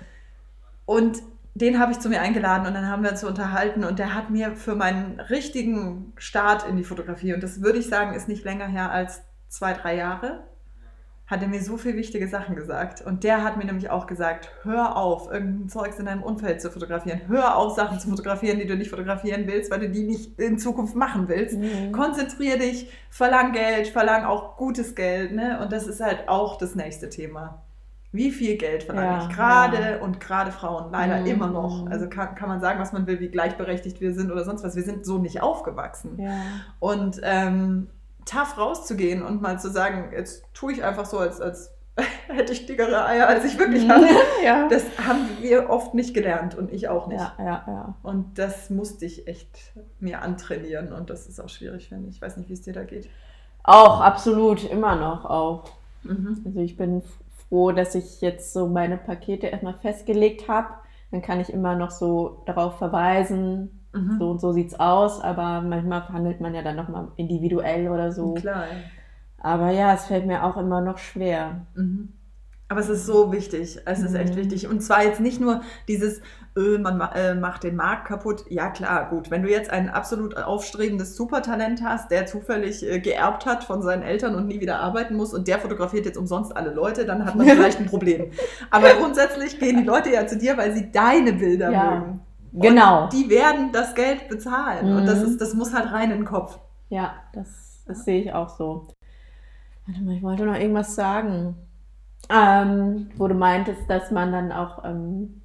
Und den habe ich zu mir eingeladen und dann haben wir uns unterhalten und der hat mir für meinen richtigen Start in die Fotografie, und das würde ich sagen, ist nicht länger her als zwei, drei Jahre, hat er mir so viele wichtige Sachen gesagt. Und der hat mir nämlich auch gesagt, hör auf, irgendein Zeugs in deinem Umfeld zu fotografieren. Hör auf, Sachen zu fotografieren, die du nicht fotografieren willst, weil du die nicht in Zukunft machen willst. Mhm. Konzentrier dich, verlang Geld, verlang auch gutes Geld. Ne? Und das ist halt auch das nächste Thema. Wie viel Geld verlange Ja, ich gerade ja. und gerade Frauen leider Mhm. immer noch. Also kann, kann man sagen, was man will, wie gleichberechtigt wir sind oder sonst was. Wir sind so nicht aufgewachsen. Ja. Und ähm, tough rauszugehen und mal zu sagen, jetzt tue ich einfach so, als, als [LAUGHS] hätte ich dickere Eier, als ich wirklich habe. [LAUGHS] ja. Das haben wir oft nicht gelernt und ich auch nicht. ja, ja, ja. Und das musste ich echt mir antrainieren und das ist auch schwierig, finde ich. Ich weiß nicht, wie es dir da geht. Auch, absolut, immer noch auch. Mhm. Also ich bin froh, dass ich jetzt so meine Pakete erstmal festgelegt habe. Dann kann ich immer noch so darauf verweisen, Mhm. so und so sieht's aus, aber manchmal verhandelt man ja dann nochmal individuell oder so. Klar. Aber ja, es fällt mir auch immer noch schwer. Mhm. Aber es ist so wichtig. Es ist echt Mhm. wichtig. Und zwar jetzt nicht nur dieses, äh, man ma äh, macht den Markt kaputt. Ja, klar, gut. Wenn du jetzt ein absolut aufstrebendes Supertalent hast, der zufällig äh, geerbt hat von seinen Eltern und nie wieder arbeiten muss und der fotografiert jetzt umsonst alle Leute, dann hat man [LAUGHS] vielleicht ein Problem. Aber grundsätzlich gehen die Leute ja zu dir, weil sie deine Bilder Ja. mögen. Genau. Und die werden das Geld bezahlen. Und das, Mhm. ist, das muss halt rein in den Kopf. Ja, das, das sehe ich auch so. Warte mal, ich wollte noch irgendwas sagen. Ähm, wo du meintest, dass man dann auch ähm,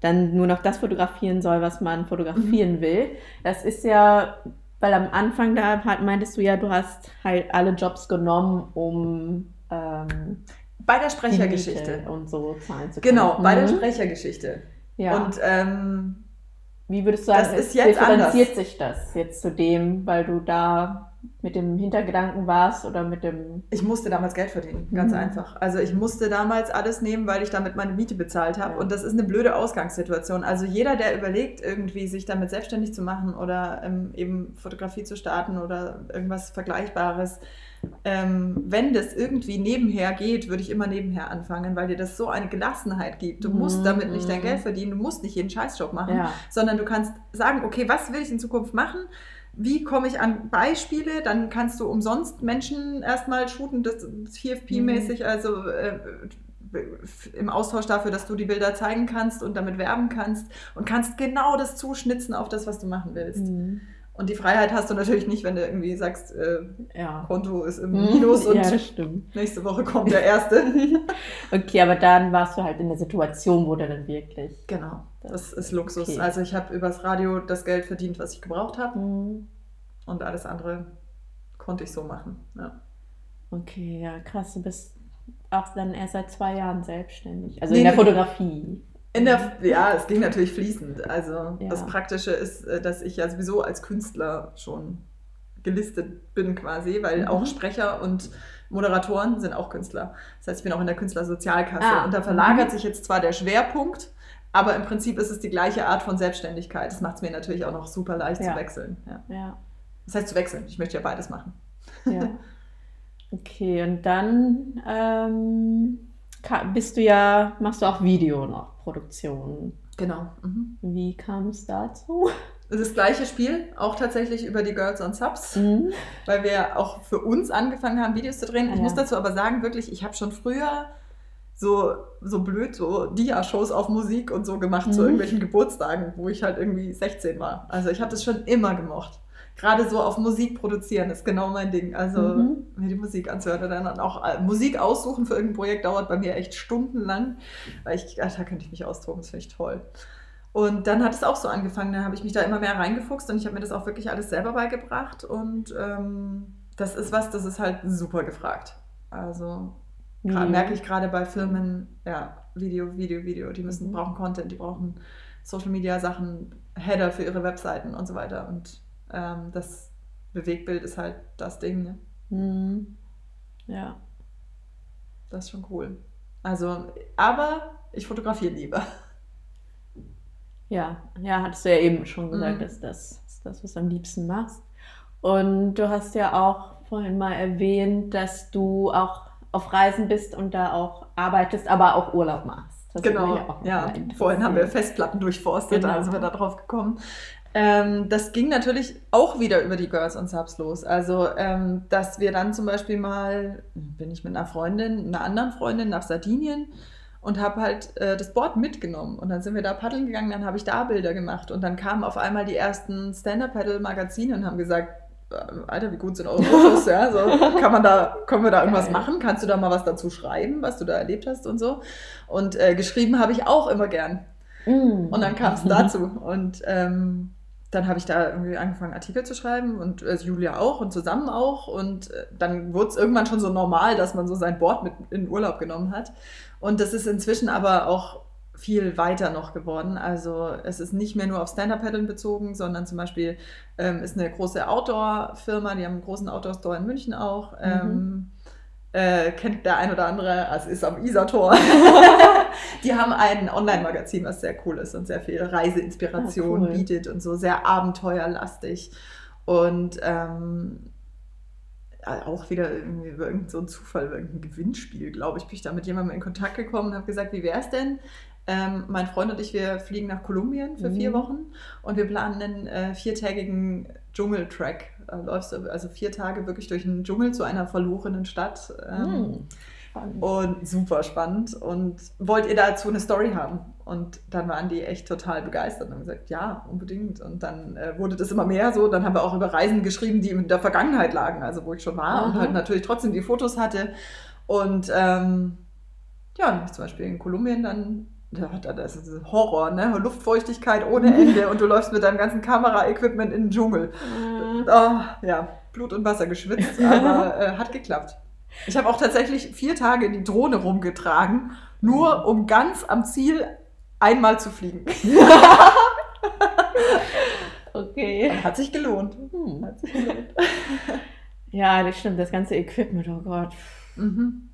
dann nur noch das fotografieren soll, was man fotografieren will. Das ist ja, weil am Anfang da meintest du ja, du hast halt alle Jobs genommen, um ähm, Bei der Sprechergeschichte. Und so zahlen zu können. Genau, bei der Mhm. Sprechergeschichte. Ja. Und ähm, Wie würdest du sagen, Das ist jetzt differenziert anders. sich das jetzt zu dem, weil du da mit dem Hintergedanken warst oder mit dem. ich musste damals Geld verdienen, ganz Mhm. einfach. Also ich musste damals alles nehmen, weil ich damit meine Miete bezahlt habe. Ja. Und das ist eine blöde Ausgangssituation. Also jeder, der überlegt, irgendwie sich damit selbstständig zu machen oder ähm, eben Fotografie zu starten oder irgendwas Vergleichbares, ähm, wenn das irgendwie nebenher geht, würde ich immer nebenher anfangen, weil dir das so eine Gelassenheit gibt. Du musst Mhm. damit nicht dein Geld verdienen, du musst nicht jeden Scheißjob machen. Ja. sondern du kannst sagen, okay, was will ich in Zukunft machen? wie komme ich an Beispiele, dann kannst du umsonst Menschen erstmal shooten, das TFP-mäßig, mhm. also äh, im Austausch dafür, dass du die Bilder zeigen kannst und damit werben kannst und kannst genau das zuschnitzen auf das, was du machen willst. Mhm. Und die Freiheit hast du natürlich nicht, wenn du irgendwie sagst, äh, ja. Konto ist im mhm. Minus und ja, nächste Woche kommt der erste. [LAUGHS] okay, aber dann warst du halt in der Situation, wo du dann wirklich. Genau, das, das ist Luxus. Okay. Also ich habe übers Radio das Geld verdient, was ich gebraucht habe. Mhm. Und alles andere konnte ich so machen. Ja. Okay, ja, krass. Du bist auch dann erst seit zwei Jahren selbstständig. Also nee, in der Fotografie. In der, ja, es ging natürlich fließend. Also ja. das Praktische ist, äh, dass ich ja sowieso als Künstler schon gelistet bin quasi, weil mhm. auch Sprecher und Moderatoren sind auch Künstler. Das heißt, ich bin auch in der Künstlersozialkasse. Ah. Und da verlagert mhm. sich jetzt zwar der Schwerpunkt, aber im Prinzip ist es die gleiche Art von Selbstständigkeit. Das macht es mir natürlich auch noch super leicht ja. zu wechseln. Ja. ja. Das heißt zu wechseln. Ich möchte ja beides machen. Ja. [LAUGHS] Okay, und dann ähm, bist du ja, machst du auch Video noch, Produktionen. Genau. Mhm. Wie kam es dazu? Das gleiche Spiel, auch tatsächlich über die Girls on Subs, mhm. weil wir auch für uns angefangen haben, Videos zu drehen. Ich ja. muss dazu aber sagen, wirklich, ich habe schon früher so, so blöd so Dia-Shows auf Musik und so gemacht mhm. zu irgendwelchen Geburtstagen, wo ich halt irgendwie 16 war. Also ich habe das schon immer gemocht gerade so auf Musik produzieren ist genau mein Ding. Also mhm. mir die Musik anzuhören und dann auch äh, Musik aussuchen für irgendein Projekt dauert bei mir echt stundenlang, weil ich, da könnte ich mich austoben, das finde ich toll. Und dann hat es auch so angefangen, dann habe ich mich da immer mehr reingefuchst und ich habe mir das auch wirklich alles selber beigebracht und ähm, das ist was, das ist halt super gefragt. Also mhm. merke ich gerade bei Firmen, ja, Video, Video, Video, die müssen, mhm. brauchen Content, die brauchen Social Media Sachen, Header für ihre Webseiten und so weiter und ähm, das Bewegbild ist halt das Ding. Ne? Mhm. Ja. Das ist schon cool. Also, aber ich fotografiere lieber. Ja, ja, hattest du ja eben schon gesagt, mhm. dass das ist das, was du am liebsten machst. Und du hast ja auch vorhin mal erwähnt, dass du auch auf Reisen bist und da auch arbeitest, aber auch Urlaub machst. Das genau, ja. Vorhin haben wir Festplatten durchforstet, genau. da sind wir da drauf gekommen. Ähm, das ging natürlich auch wieder über die Girls und Subs los. Also, ähm, dass wir dann zum Beispiel mal, bin ich mit einer Freundin, einer anderen Freundin nach Sardinien und habe halt äh, das Board mitgenommen. Und dann sind wir da paddeln gegangen, dann habe ich da Bilder gemacht. Und dann kamen auf einmal die ersten Stand-Up-Paddle-Magazine und haben gesagt, äh, Alter, wie gut sind eure Fotos, [LAUGHS] ja? So, kann man da, können wir da irgendwas Geil. machen? Kannst du da mal was dazu schreiben, was du da erlebt hast und so? Und äh, geschrieben habe ich auch immer gern. Mm. Und dann kam es [LAUGHS] dazu. Und ähm, dann habe ich da irgendwie angefangen, Artikel zu schreiben und äh, Julia auch und zusammen auch. Und äh, dann wurde es irgendwann schon so normal, dass man so sein Board mit in Urlaub genommen hat. Und das ist inzwischen aber auch viel weiter noch geworden. Also es ist nicht mehr nur auf Stand-Up-Paddeln bezogen, sondern zum Beispiel ähm, ist eine große Outdoor-Firma, die haben einen großen Outdoor-Store in München auch. Mhm. Ähm, äh, kennt der ein oder andere, also ist am Isar-Tor. [LAUGHS] die haben ein Online-Magazin, was sehr cool ist und sehr viel Reiseinspiration oh, cool. bietet und so sehr abenteuerlastig. Und ähm, auch wieder irgendwie über irgendeinen so Zufall, über irgendein Gewinnspiel, glaube ich, bin ich da mit jemandem in Kontakt gekommen und habe gesagt, wie wäre es denn? Ähm, mein Freund und ich, wir fliegen nach Kolumbien für mhm. vier Wochen und wir planen einen äh, viertägigen Dschungeltrack. Da läufst du also vier Tage wirklich durch den Dschungel zu einer verlorenen Stadt. Ähm, mhm. Und super spannend. Und wollt ihr dazu eine Story haben? Und dann waren die echt total begeistert und haben gesagt, ja, unbedingt. Und dann äh, wurde das immer mehr so. Dann haben wir auch über Reisen geschrieben, die in der Vergangenheit lagen, also wo ich schon war Aha. und halt natürlich trotzdem die Fotos hatte. Und ähm, ja, dann habe ich zum Beispiel in Kolumbien dann das ist Horror, ne? Luftfeuchtigkeit ohne [LAUGHS] Ende und du läufst mit deinem ganzen Kameraequipment in den Dschungel. Oh, ja, Blut und Wasser geschwitzt, aber äh, hat geklappt. Ich habe auch tatsächlich vier Tage die Drohne rumgetragen, nur mhm. um ganz am Ziel einmal zu fliegen. [LAUGHS] okay. Hat sich gelohnt. Hm. Hat sich gelohnt. [LAUGHS] ja, das stimmt, das ganze Equipment, oh Gott. Mhm.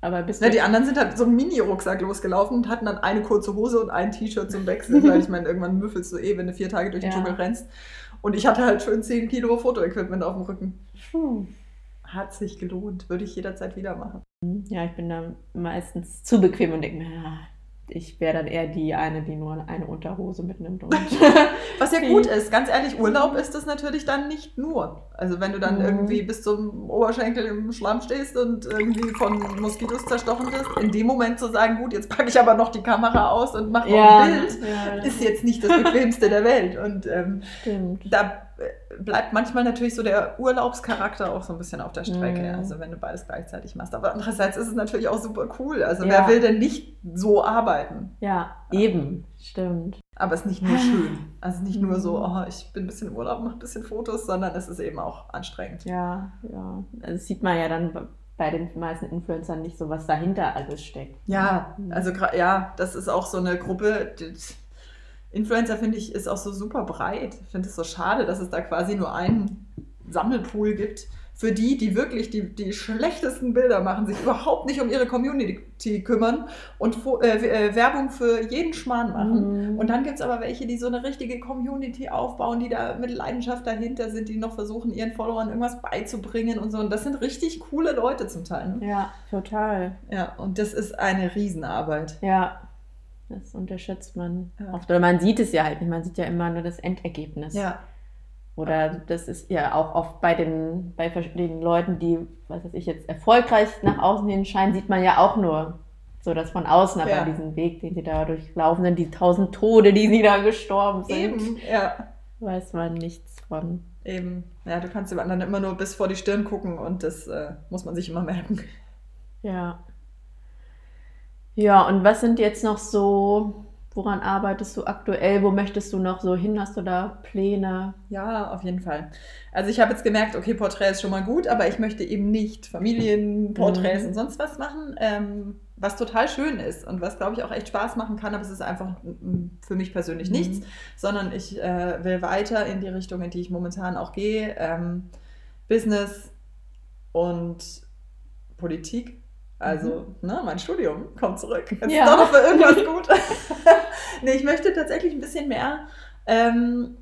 Aber bis Na, die anderen sind halt so einen Mini-Rucksack losgelaufen und hatten dann eine kurze Hose und ein T-Shirt zum Wechseln, weil ich [LAUGHS] meine, irgendwann müffelst du eh, wenn du vier Tage durch den ja. Dschungel rennst. Und ich hatte halt schön 10 Kilo Fotoequipment auf dem Rücken. Puh. Hat sich gelohnt, würde ich jederzeit wieder machen. Ja, ich bin da meistens zu bequem und denke mir, ja, ich wäre dann eher die eine, die nur eine Unterhose mitnimmt. Und [LAUGHS] Was ja [LAUGHS] gut ist. Ganz ehrlich, Urlaub ist das natürlich dann nicht nur. Also wenn du dann Mhm. irgendwie bis zum Oberschenkel im Schlamm stehst und irgendwie von Moskitos zerstochen bist, in dem Moment zu sagen, gut, jetzt packe ich aber noch die Kamera aus und mache noch ja, ein Bild, ja, ist jetzt nicht das [LAUGHS] bequemste der Welt. Und ähm, stimmt. da bleibt manchmal natürlich so der Urlaubscharakter auch so ein bisschen auf der Strecke, Mhm. also wenn du beides gleichzeitig machst. Aber andererseits ist es natürlich auch super cool. Also Ja. wer will denn nicht so arbeiten? Ja, eben, stimmt. Aber es ist nicht nur schön. Also nicht nur so, Mhm. oh, ich bin ein bisschen im Urlaub, mache ein bisschen Fotos, sondern es ist eben auch anstrengend. Ja, ja. Also das sieht man ja dann bei den meisten Influencern nicht so, was dahinter alles steckt. Ja, Mhm. also ja, das ist auch so eine Gruppe. die- Influencer finde ich ist auch so super breit. Ich finde es so schade, dass es da quasi nur einen Sammelpool gibt für die, die wirklich die, die schlechtesten Bilder machen, sich überhaupt nicht um ihre Community kümmern und äh, äh, Werbung für jeden Schmarrn machen. Mhm. Und dann gibt es aber welche, die so eine richtige Community aufbauen, die da mit Leidenschaft dahinter sind, die noch versuchen, ihren Followern irgendwas beizubringen und so. Und das sind richtig coole Leute zum Teil. Ne? Ja, total. Ja, und das ist eine Riesenarbeit. Ja, das unterschätzt man Ja. oft. Oder man sieht es ja halt nicht. Man sieht ja immer nur das Endergebnis. Ja, Oder das ist ja auch oft bei den, bei verschiedenen Leuten, die, was weiß ich jetzt, erfolgreich nach außen hin scheinen, sieht man ja auch nur so das von außen, aber Ja. diesen Weg, den sie da durchlaufen sind, die tausend Tode, die sie da gestorben sind, eben. Ja, weiß man nichts von. eben. Ja, du kannst dem anderen immer nur bis vor die Stirn gucken und das äh, muss man sich immer merken. Ja. Ja, und was sind jetzt noch so, woran arbeitest du aktuell? Wo möchtest du noch so hin? Hast du da Pläne? Ja, auf jeden Fall. Also ich habe jetzt gemerkt, okay, Porträt ist schon mal gut, aber ich möchte eben nicht Familienporträts Mhm. und sonst was machen, ähm, was total schön ist und was, glaube ich, auch echt Spaß machen kann, aber es ist einfach für mich persönlich Mhm. nichts, sondern ich äh, will weiter in die Richtung, in die ich momentan auch gehe, ähm, Business und Politik. Also, ne, mein Studium kommt zurück. Jetzt Ja. ist doch noch für irgendwas [LAUGHS] gut. [LAUGHS] nee, ich möchte tatsächlich ein bisschen mehr ähm,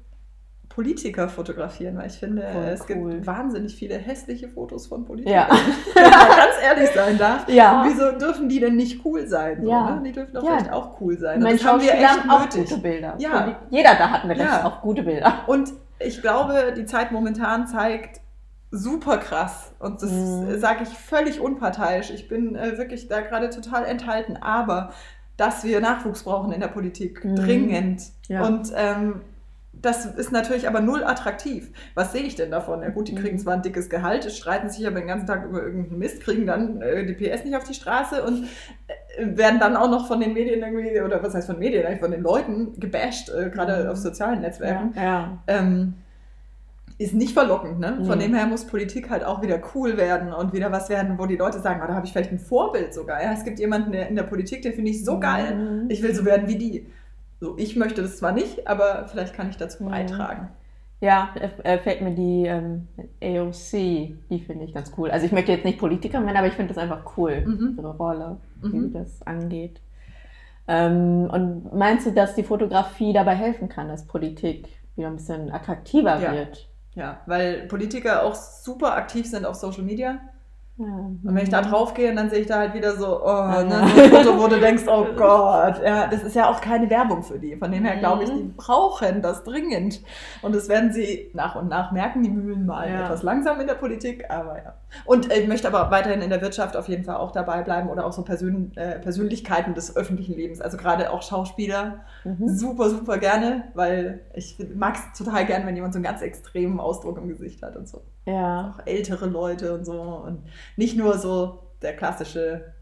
Politiker fotografieren, weil ich finde, Voll es cool. gibt wahnsinnig viele hässliche Fotos von Politikern. Ja. [LAUGHS] Wenn man ganz ehrlich sein darf. Ja. Und wieso dürfen die denn nicht cool sein? So, Ja. ne? Die dürfen doch Ja. vielleicht auch cool sein. Mein das haben wir echt auch nötig. gute Bilder. Ja. Jeder da hat ein Recht Ja. auf gute Bilder. Und ich glaube, die Zeit momentan zeigt super krass. Und das Mhm. sage ich völlig unparteiisch. Ich bin äh, wirklich da gerade total enthalten. Aber dass wir Nachwuchs brauchen in der Politik, Mhm. dringend. Ja. Und ähm, das ist natürlich aber null attraktiv. Was sehe ich denn davon? Ja gut, die kriegen Mhm. zwar ein dickes Gehalt, streiten sich aber den ganzen Tag über irgendeinen Mist, kriegen dann äh, die PS nicht auf die Straße und äh, werden dann auch noch von den Medien irgendwie, oder was heißt von Medien, eigentlich von den Leuten gebasht, äh, gerade Mhm. auf sozialen Netzwerken Ja. ja. ähm, ist nicht verlockend. Ne? Von Nee. dem her muss Politik halt auch wieder cool werden und wieder was werden, wo die Leute sagen, oh, da habe ich vielleicht ein Vorbild sogar. Ja? Es gibt jemanden der in der Politik, den finde ich so geil, Mhm. ich will so werden wie die. So, ich möchte das zwar nicht, aber vielleicht kann ich dazu Mhm. beitragen. Ja, äh, fällt mir die ähm, AOC, die finde ich ganz cool. Also ich möchte jetzt nicht Politiker werden, aber ich finde das einfach cool, Mhm. eine Rolle, wie Mhm. das angeht. Ähm, und meinst du, dass die Fotografie dabei helfen kann, dass Politik wieder ein bisschen attraktiver Ja. wird? Ja, weil Politiker auch super aktiv sind auf Social Media. Ja. Und wenn ich da drauf gehe, dann sehe ich da halt wieder so, oh, Ja. ne, so ein Foto, wo du denkst, oh [LAUGHS] Gott, ja, das ist ja auch keine Werbung für die. Von dem her glaube ich, die Mhm. brauchen das dringend. Und das werden sie nach und nach merken, die Mühlen mal Ja. etwas langsam in der Politik, aber ja. Und äh, ich möchte aber weiterhin in der Wirtschaft auf jeden Fall auch dabei bleiben oder auch so Persön äh, Persönlichkeiten des öffentlichen Lebens. Also gerade auch Schauspieler, Mhm. super, super gerne, weil ich mag es total gern, wenn jemand so einen ganz extremen Ausdruck im Gesicht hat und so Ja. auch ältere Leute und so und nicht nur so der klassische,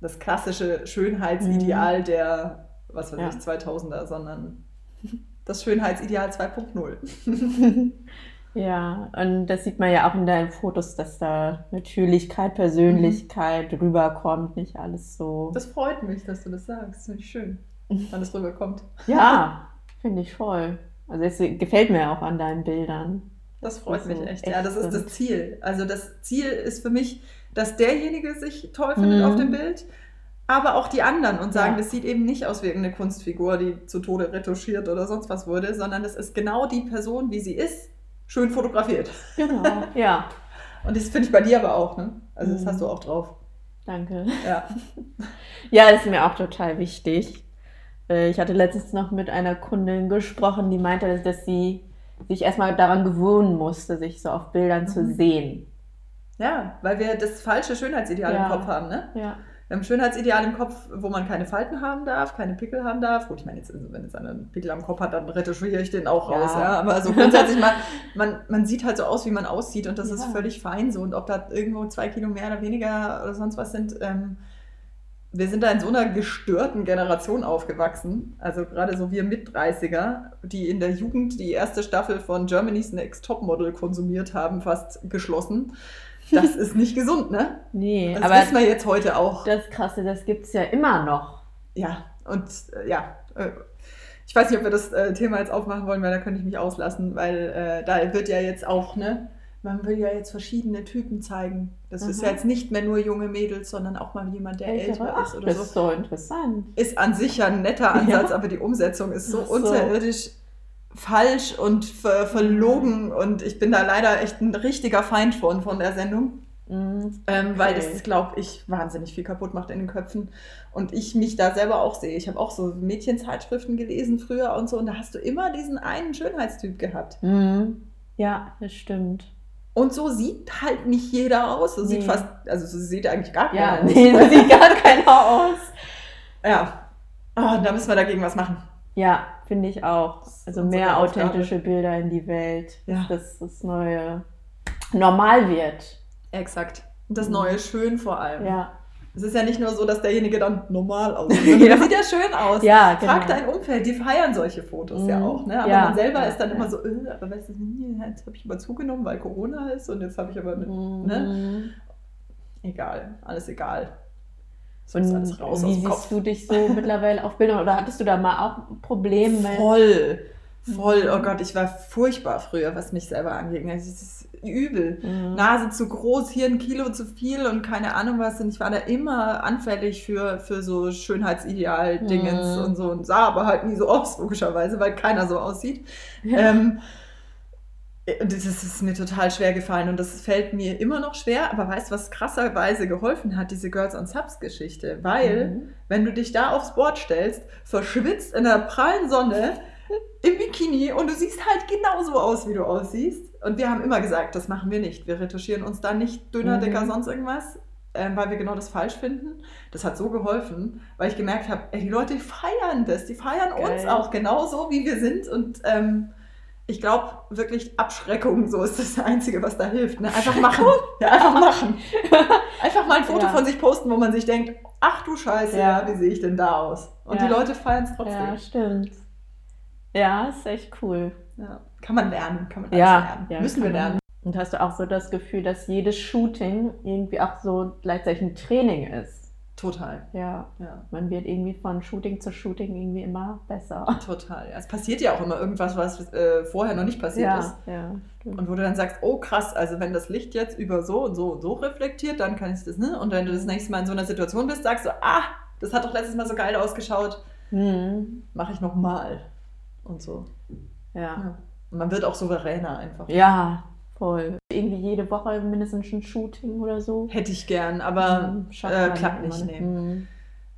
das klassische Schönheitsideal der, was weiß Ja. ich, 2000er, sondern das Schönheitsideal 2.0. [LAUGHS] Ja, und das sieht man ja auch in deinen Fotos, dass da Natürlichkeit, Persönlichkeit rüberkommt, nicht alles so. Das freut mich, dass du das sagst. Das finde ich schön, wenn es rüberkommt. Ja, [LAUGHS] finde ich voll. Also es gefällt mir auch an deinen Bildern. Das freut Das mich so echt. Ja, das ist echt das Ziel. Also das Ziel ist für mich, dass derjenige sich toll findet Mhm. auf dem Bild, aber auch die anderen und sagen, Ja. das sieht eben nicht aus wie irgendeine Kunstfigur, die zu Tode retuschiert oder sonst was wurde, sondern das ist genau die Person, wie sie ist, schön fotografiert. Genau, [LAUGHS] ja. Und das finde ich bei dir aber auch, ne? Also das Mhm. hast du auch drauf. Danke. Ja. [LAUGHS] Ja, ist mir auch total wichtig. Äh, Ich hatte letztens noch mit einer Kundin gesprochen, die meinte, dass- dass sie sich erstmal daran gewöhnen musste, sich so auf Bildern zu Mhm. sehen. Ja, weil wir das falsche Schönheitsideal Ja. im Kopf haben, ne? Ja. Ein Schönheitsideal im Kopf, wo man keine Falten haben darf, keine Pickel haben darf. Gut, ich meine, jetzt, wenn jetzt einer einen Pickel am Kopf hat, dann retuschiere ich den auch Ja. raus. Ja? Aber so grundsätzlich, man, man, man sieht halt so aus, wie man aussieht und das ist Ja. völlig fein so. Und ob da irgendwo zwei Kilo mehr oder weniger oder sonst was sind, ähm, wir sind da in so einer gestörten Generation aufgewachsen. Also gerade so wir Mit-30er, die in der Jugend die erste Staffel von Germany's Next Topmodel konsumiert haben, fast geschlossen. Das ist nicht gesund, ne? Nee, Das aber wissen wir jetzt heute auch. das Krasse, das gibt es ja immer noch. Ja, und äh, ja, äh, ich weiß nicht, ob wir das äh, Thema jetzt aufmachen wollen, weil da könnte ich mich auslassen, weil äh, da wird ja jetzt auch, ne, man will ja jetzt verschiedene Typen zeigen. Das ist Mhm. ja jetzt nicht mehr nur junge Mädels, sondern auch mal jemand, der älter Ach, ist oder das so. ist so interessant. Ist an sich ja ein netter Ansatz, Ja. aber die Umsetzung ist so, so. unterirdisch falsch und ver verlogen und ich bin da leider echt ein richtiger Feind von, von der Sendung. Mhm. Ähm, Weil das, glaube ich, wahnsinnig viel kaputt macht in den Köpfen. Und ich mich da selber auch sehe. Ich habe auch so Mädchenzeitschriften gelesen früher und so. Und da hast du immer diesen einen Schönheitstyp gehabt. Mhm. Ja, das stimmt. Und so sieht halt nicht jeder aus. So sieht Nee. fast, also so sieht eigentlich gar keiner Ja, aus. nee, [LAUGHS] so sieht gar keiner aus. [LAUGHS] Ja. Ah, da müssen wir dagegen was machen. Ja, finde ich auch. Also mehr authentische Bilder in die Welt, Ja. dass das neue normal wird. Exakt. Das Mhm. Neue schön vor allem. Ja, Es ist ja nicht nur so, dass derjenige dann normal [LAUGHS] aussieht. Ja. Sieht ja schön aus. ja genau. Frag dein Umfeld, die feiern solche Fotos ja Mhm. auch. Ne? Aber Ja. man selber Ja, ist dann ja. immer so, äh, aber weißt du, jetzt habe ich mal zugenommen, weil Corona ist und jetzt habe ich aber, Mhm. ne? egal, alles egal. So ist alles raus wie aus siehst Kopf. du dich so mittlerweile auf Bildern? Oder hattest du da mal auch Probleme? Voll, voll, Mhm. oh Gott, ich war furchtbar früher, was mich selber. Also, es ist übel. Mhm. Nase zu groß, hier ein Kilo zu viel und keine Ahnung was. Und ich war da immer anfällig für, für so Schönheitsideal-Dingens Mhm. und so und sah aber halt nie so aus, logischerweise, weil keiner so aussieht. Ja. Ähm, das ist mir total schwer gefallen und das fällt mir immer noch schwer, aber weißt du, was krasserweise geholfen hat, diese Girls on Subs Geschichte? Weil, Mhm. wenn du dich da aufs Board stellst, verschwitzt in der prallen Sonne, im Bikini und du siehst halt genauso aus, wie du aussiehst. Und wir haben immer gesagt, das machen wir nicht. Wir retuschieren uns da nicht dünner, Mhm. dicker, sonst irgendwas, ähm, weil wir genau das falsch finden. Das hat so geholfen, weil ich gemerkt habe, ey, die Leute feiern das, die feiern uns Geil. auch genauso, wie wir sind. Und ähm, ich glaube wirklich, Abschreckung, so ist das Einzige, was da hilft. Ne? Einfach machen. Ja, einfach machen. [LAUGHS] Einfach mal ein Foto Ja. von sich posten, wo man sich denkt, ach du Scheiße, Ja. wie sehe ich denn da aus? Und Ja. die Leute feiern es trotzdem. Ja, stimmt. Ja, ist echt cool. Ja. Kann man lernen, kann man lernen. ja, Müssen wir lernen. Und hast du auch so das Gefühl, dass jedes Shooting irgendwie auch so gleichzeitig ein Training ist? Total. Ja, Ja, man wird irgendwie von Shooting zu Shooting irgendwie immer besser. [LAUGHS] total. Ja, es passiert ja auch immer irgendwas, was äh, vorher noch nicht passiert ist. Ja, ja, stimmt. Und wo du dann sagst, oh krass, also wenn das Licht jetzt über so und so und so reflektiert, dann kann ich das, ne? Und wenn du das Mhm. nächste Mal in so einer Situation bist, sagst du, ah, das hat doch letztes Mal so geil ausgeschaut, Hm, mache ich nochmal. Und so. ja. Ja. Und man wird auch souveräner einfach. ja, voll. Irgendwie jede Woche mindestens ein Shooting oder so. Hätte ich gern, aber Hm, schafft äh, klappt nicht, nee. Hm.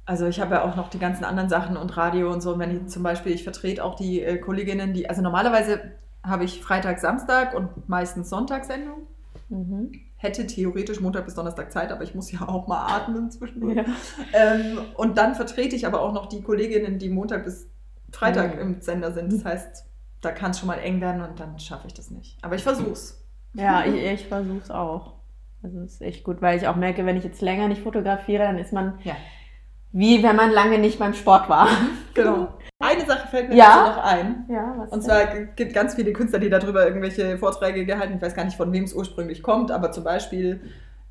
Also ich habe ja auch noch die ganzen anderen Sachen und Radio und so. Und wenn ich zum Beispiel, ich vertrete auch die äh, Kolleginnen, die, also normalerweise habe ich Freitag, Samstag und meistens Sonntagssendung. Mhm. Hätte theoretisch Montag bis Donnerstag Zeit, aber ich muss ja auch mal atmen zwischendurch. Ja. Ähm, und dann vertrete ich aber auch noch die Kolleginnen, die Montag bis Freitag Mhm. im Sender sind. Das heißt, da kann es schon mal eng werden und dann schaffe ich das nicht. Aber ich versuch's. Ja, ich, ich versuche es auch. Also es ist echt gut, weil ich auch merke, wenn ich jetzt länger nicht fotografiere, dann ist man Ja. wie wenn man lange nicht beim Sport war. [LAUGHS] Genau. Eine Sache fällt mir Ja. dazu noch ein. Ja, was Und denn? zwar gibt ganz viele Künstler, die darüber irgendwelche Vorträge gehalten. Ich weiß gar nicht, von wem es ursprünglich kommt, aber zum Beispiel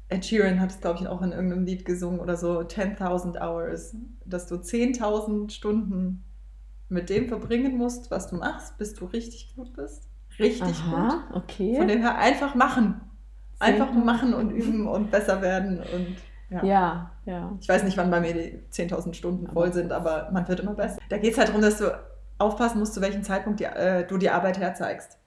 Ed Sheeran hat es, glaube ich, auch in irgendeinem Lied gesungen oder so, 10.000 Hours, dass du 10.000 Stunden mit dem verbringen musst, was du machst, bis du richtig gut bist. Richtig gut. Aha, okay. Von dem her einfach machen. Einfach 10.000. machen und üben und besser werden. Und ja. Ja, ja. Ich weiß nicht, wann bei mir die 10.000 Stunden voll sind, aber man wird immer besser. Da geht es halt darum, dass du aufpassen musst, zu welchem Zeitpunkt die, äh, du die Arbeit herzeigst.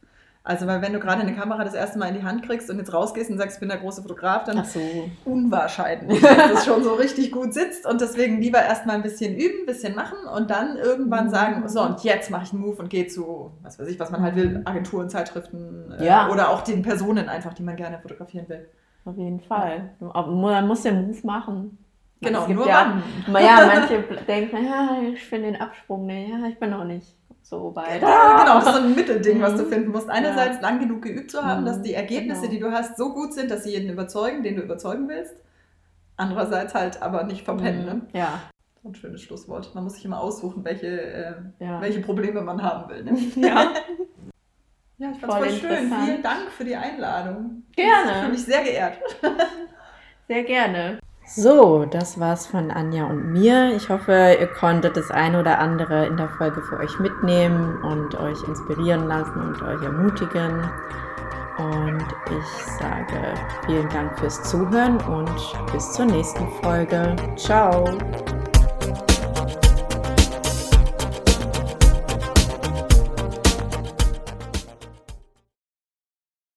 Also, weil wenn du gerade eine Kamera das erste Mal in die Hand kriegst und jetzt rausgehst und sagst, ich bin der große Fotograf, dann so. unwahrscheinlich, dass das schon so richtig gut sitzt. Und deswegen lieber erstmal ein bisschen üben, ein bisschen machen und dann irgendwann Mhm. sagen, so und jetzt mache ich einen Move und gehe zu, was weiß ich, was man halt will, Agenturen, Zeitschriften äh, Ja. oder auch den Personen einfach, die man gerne fotografieren will. Auf jeden Fall. Aber man muss den Move machen. Genau, es nur ja, wann. Ja, [LAUGHS] manche denken, ja, ich finde den Absprung, nee, ja, ich bin noch nicht so. Ja, genau, das ist so ein Mittelding, was du Mhm. finden musst. Einerseits lang genug geübt zu haben, Mhm, dass die Ergebnisse, genau. die du hast, so gut sind, dass sie jeden überzeugen, den du überzeugen willst. Andererseits halt aber nicht verpennen. Ne? Ja, So ein schönes Schlusswort. Man muss sich immer aussuchen, welche, äh, ja. welche Probleme man haben will. Ne? [LAUGHS] Ja. Ja, ich fand's Voll voll schön. Vielen Dank für die Einladung. Gerne. Ich fühle mich sehr geehrt. [LAUGHS] Sehr gerne. So, das war's von Anja und mir. Ich hoffe, ihr konntet das eine oder andere in der Folge für euch mitnehmen und euch inspirieren lassen und euch ermutigen. Und ich sage vielen Dank fürs Zuhören und bis zur nächsten Folge. Ciao.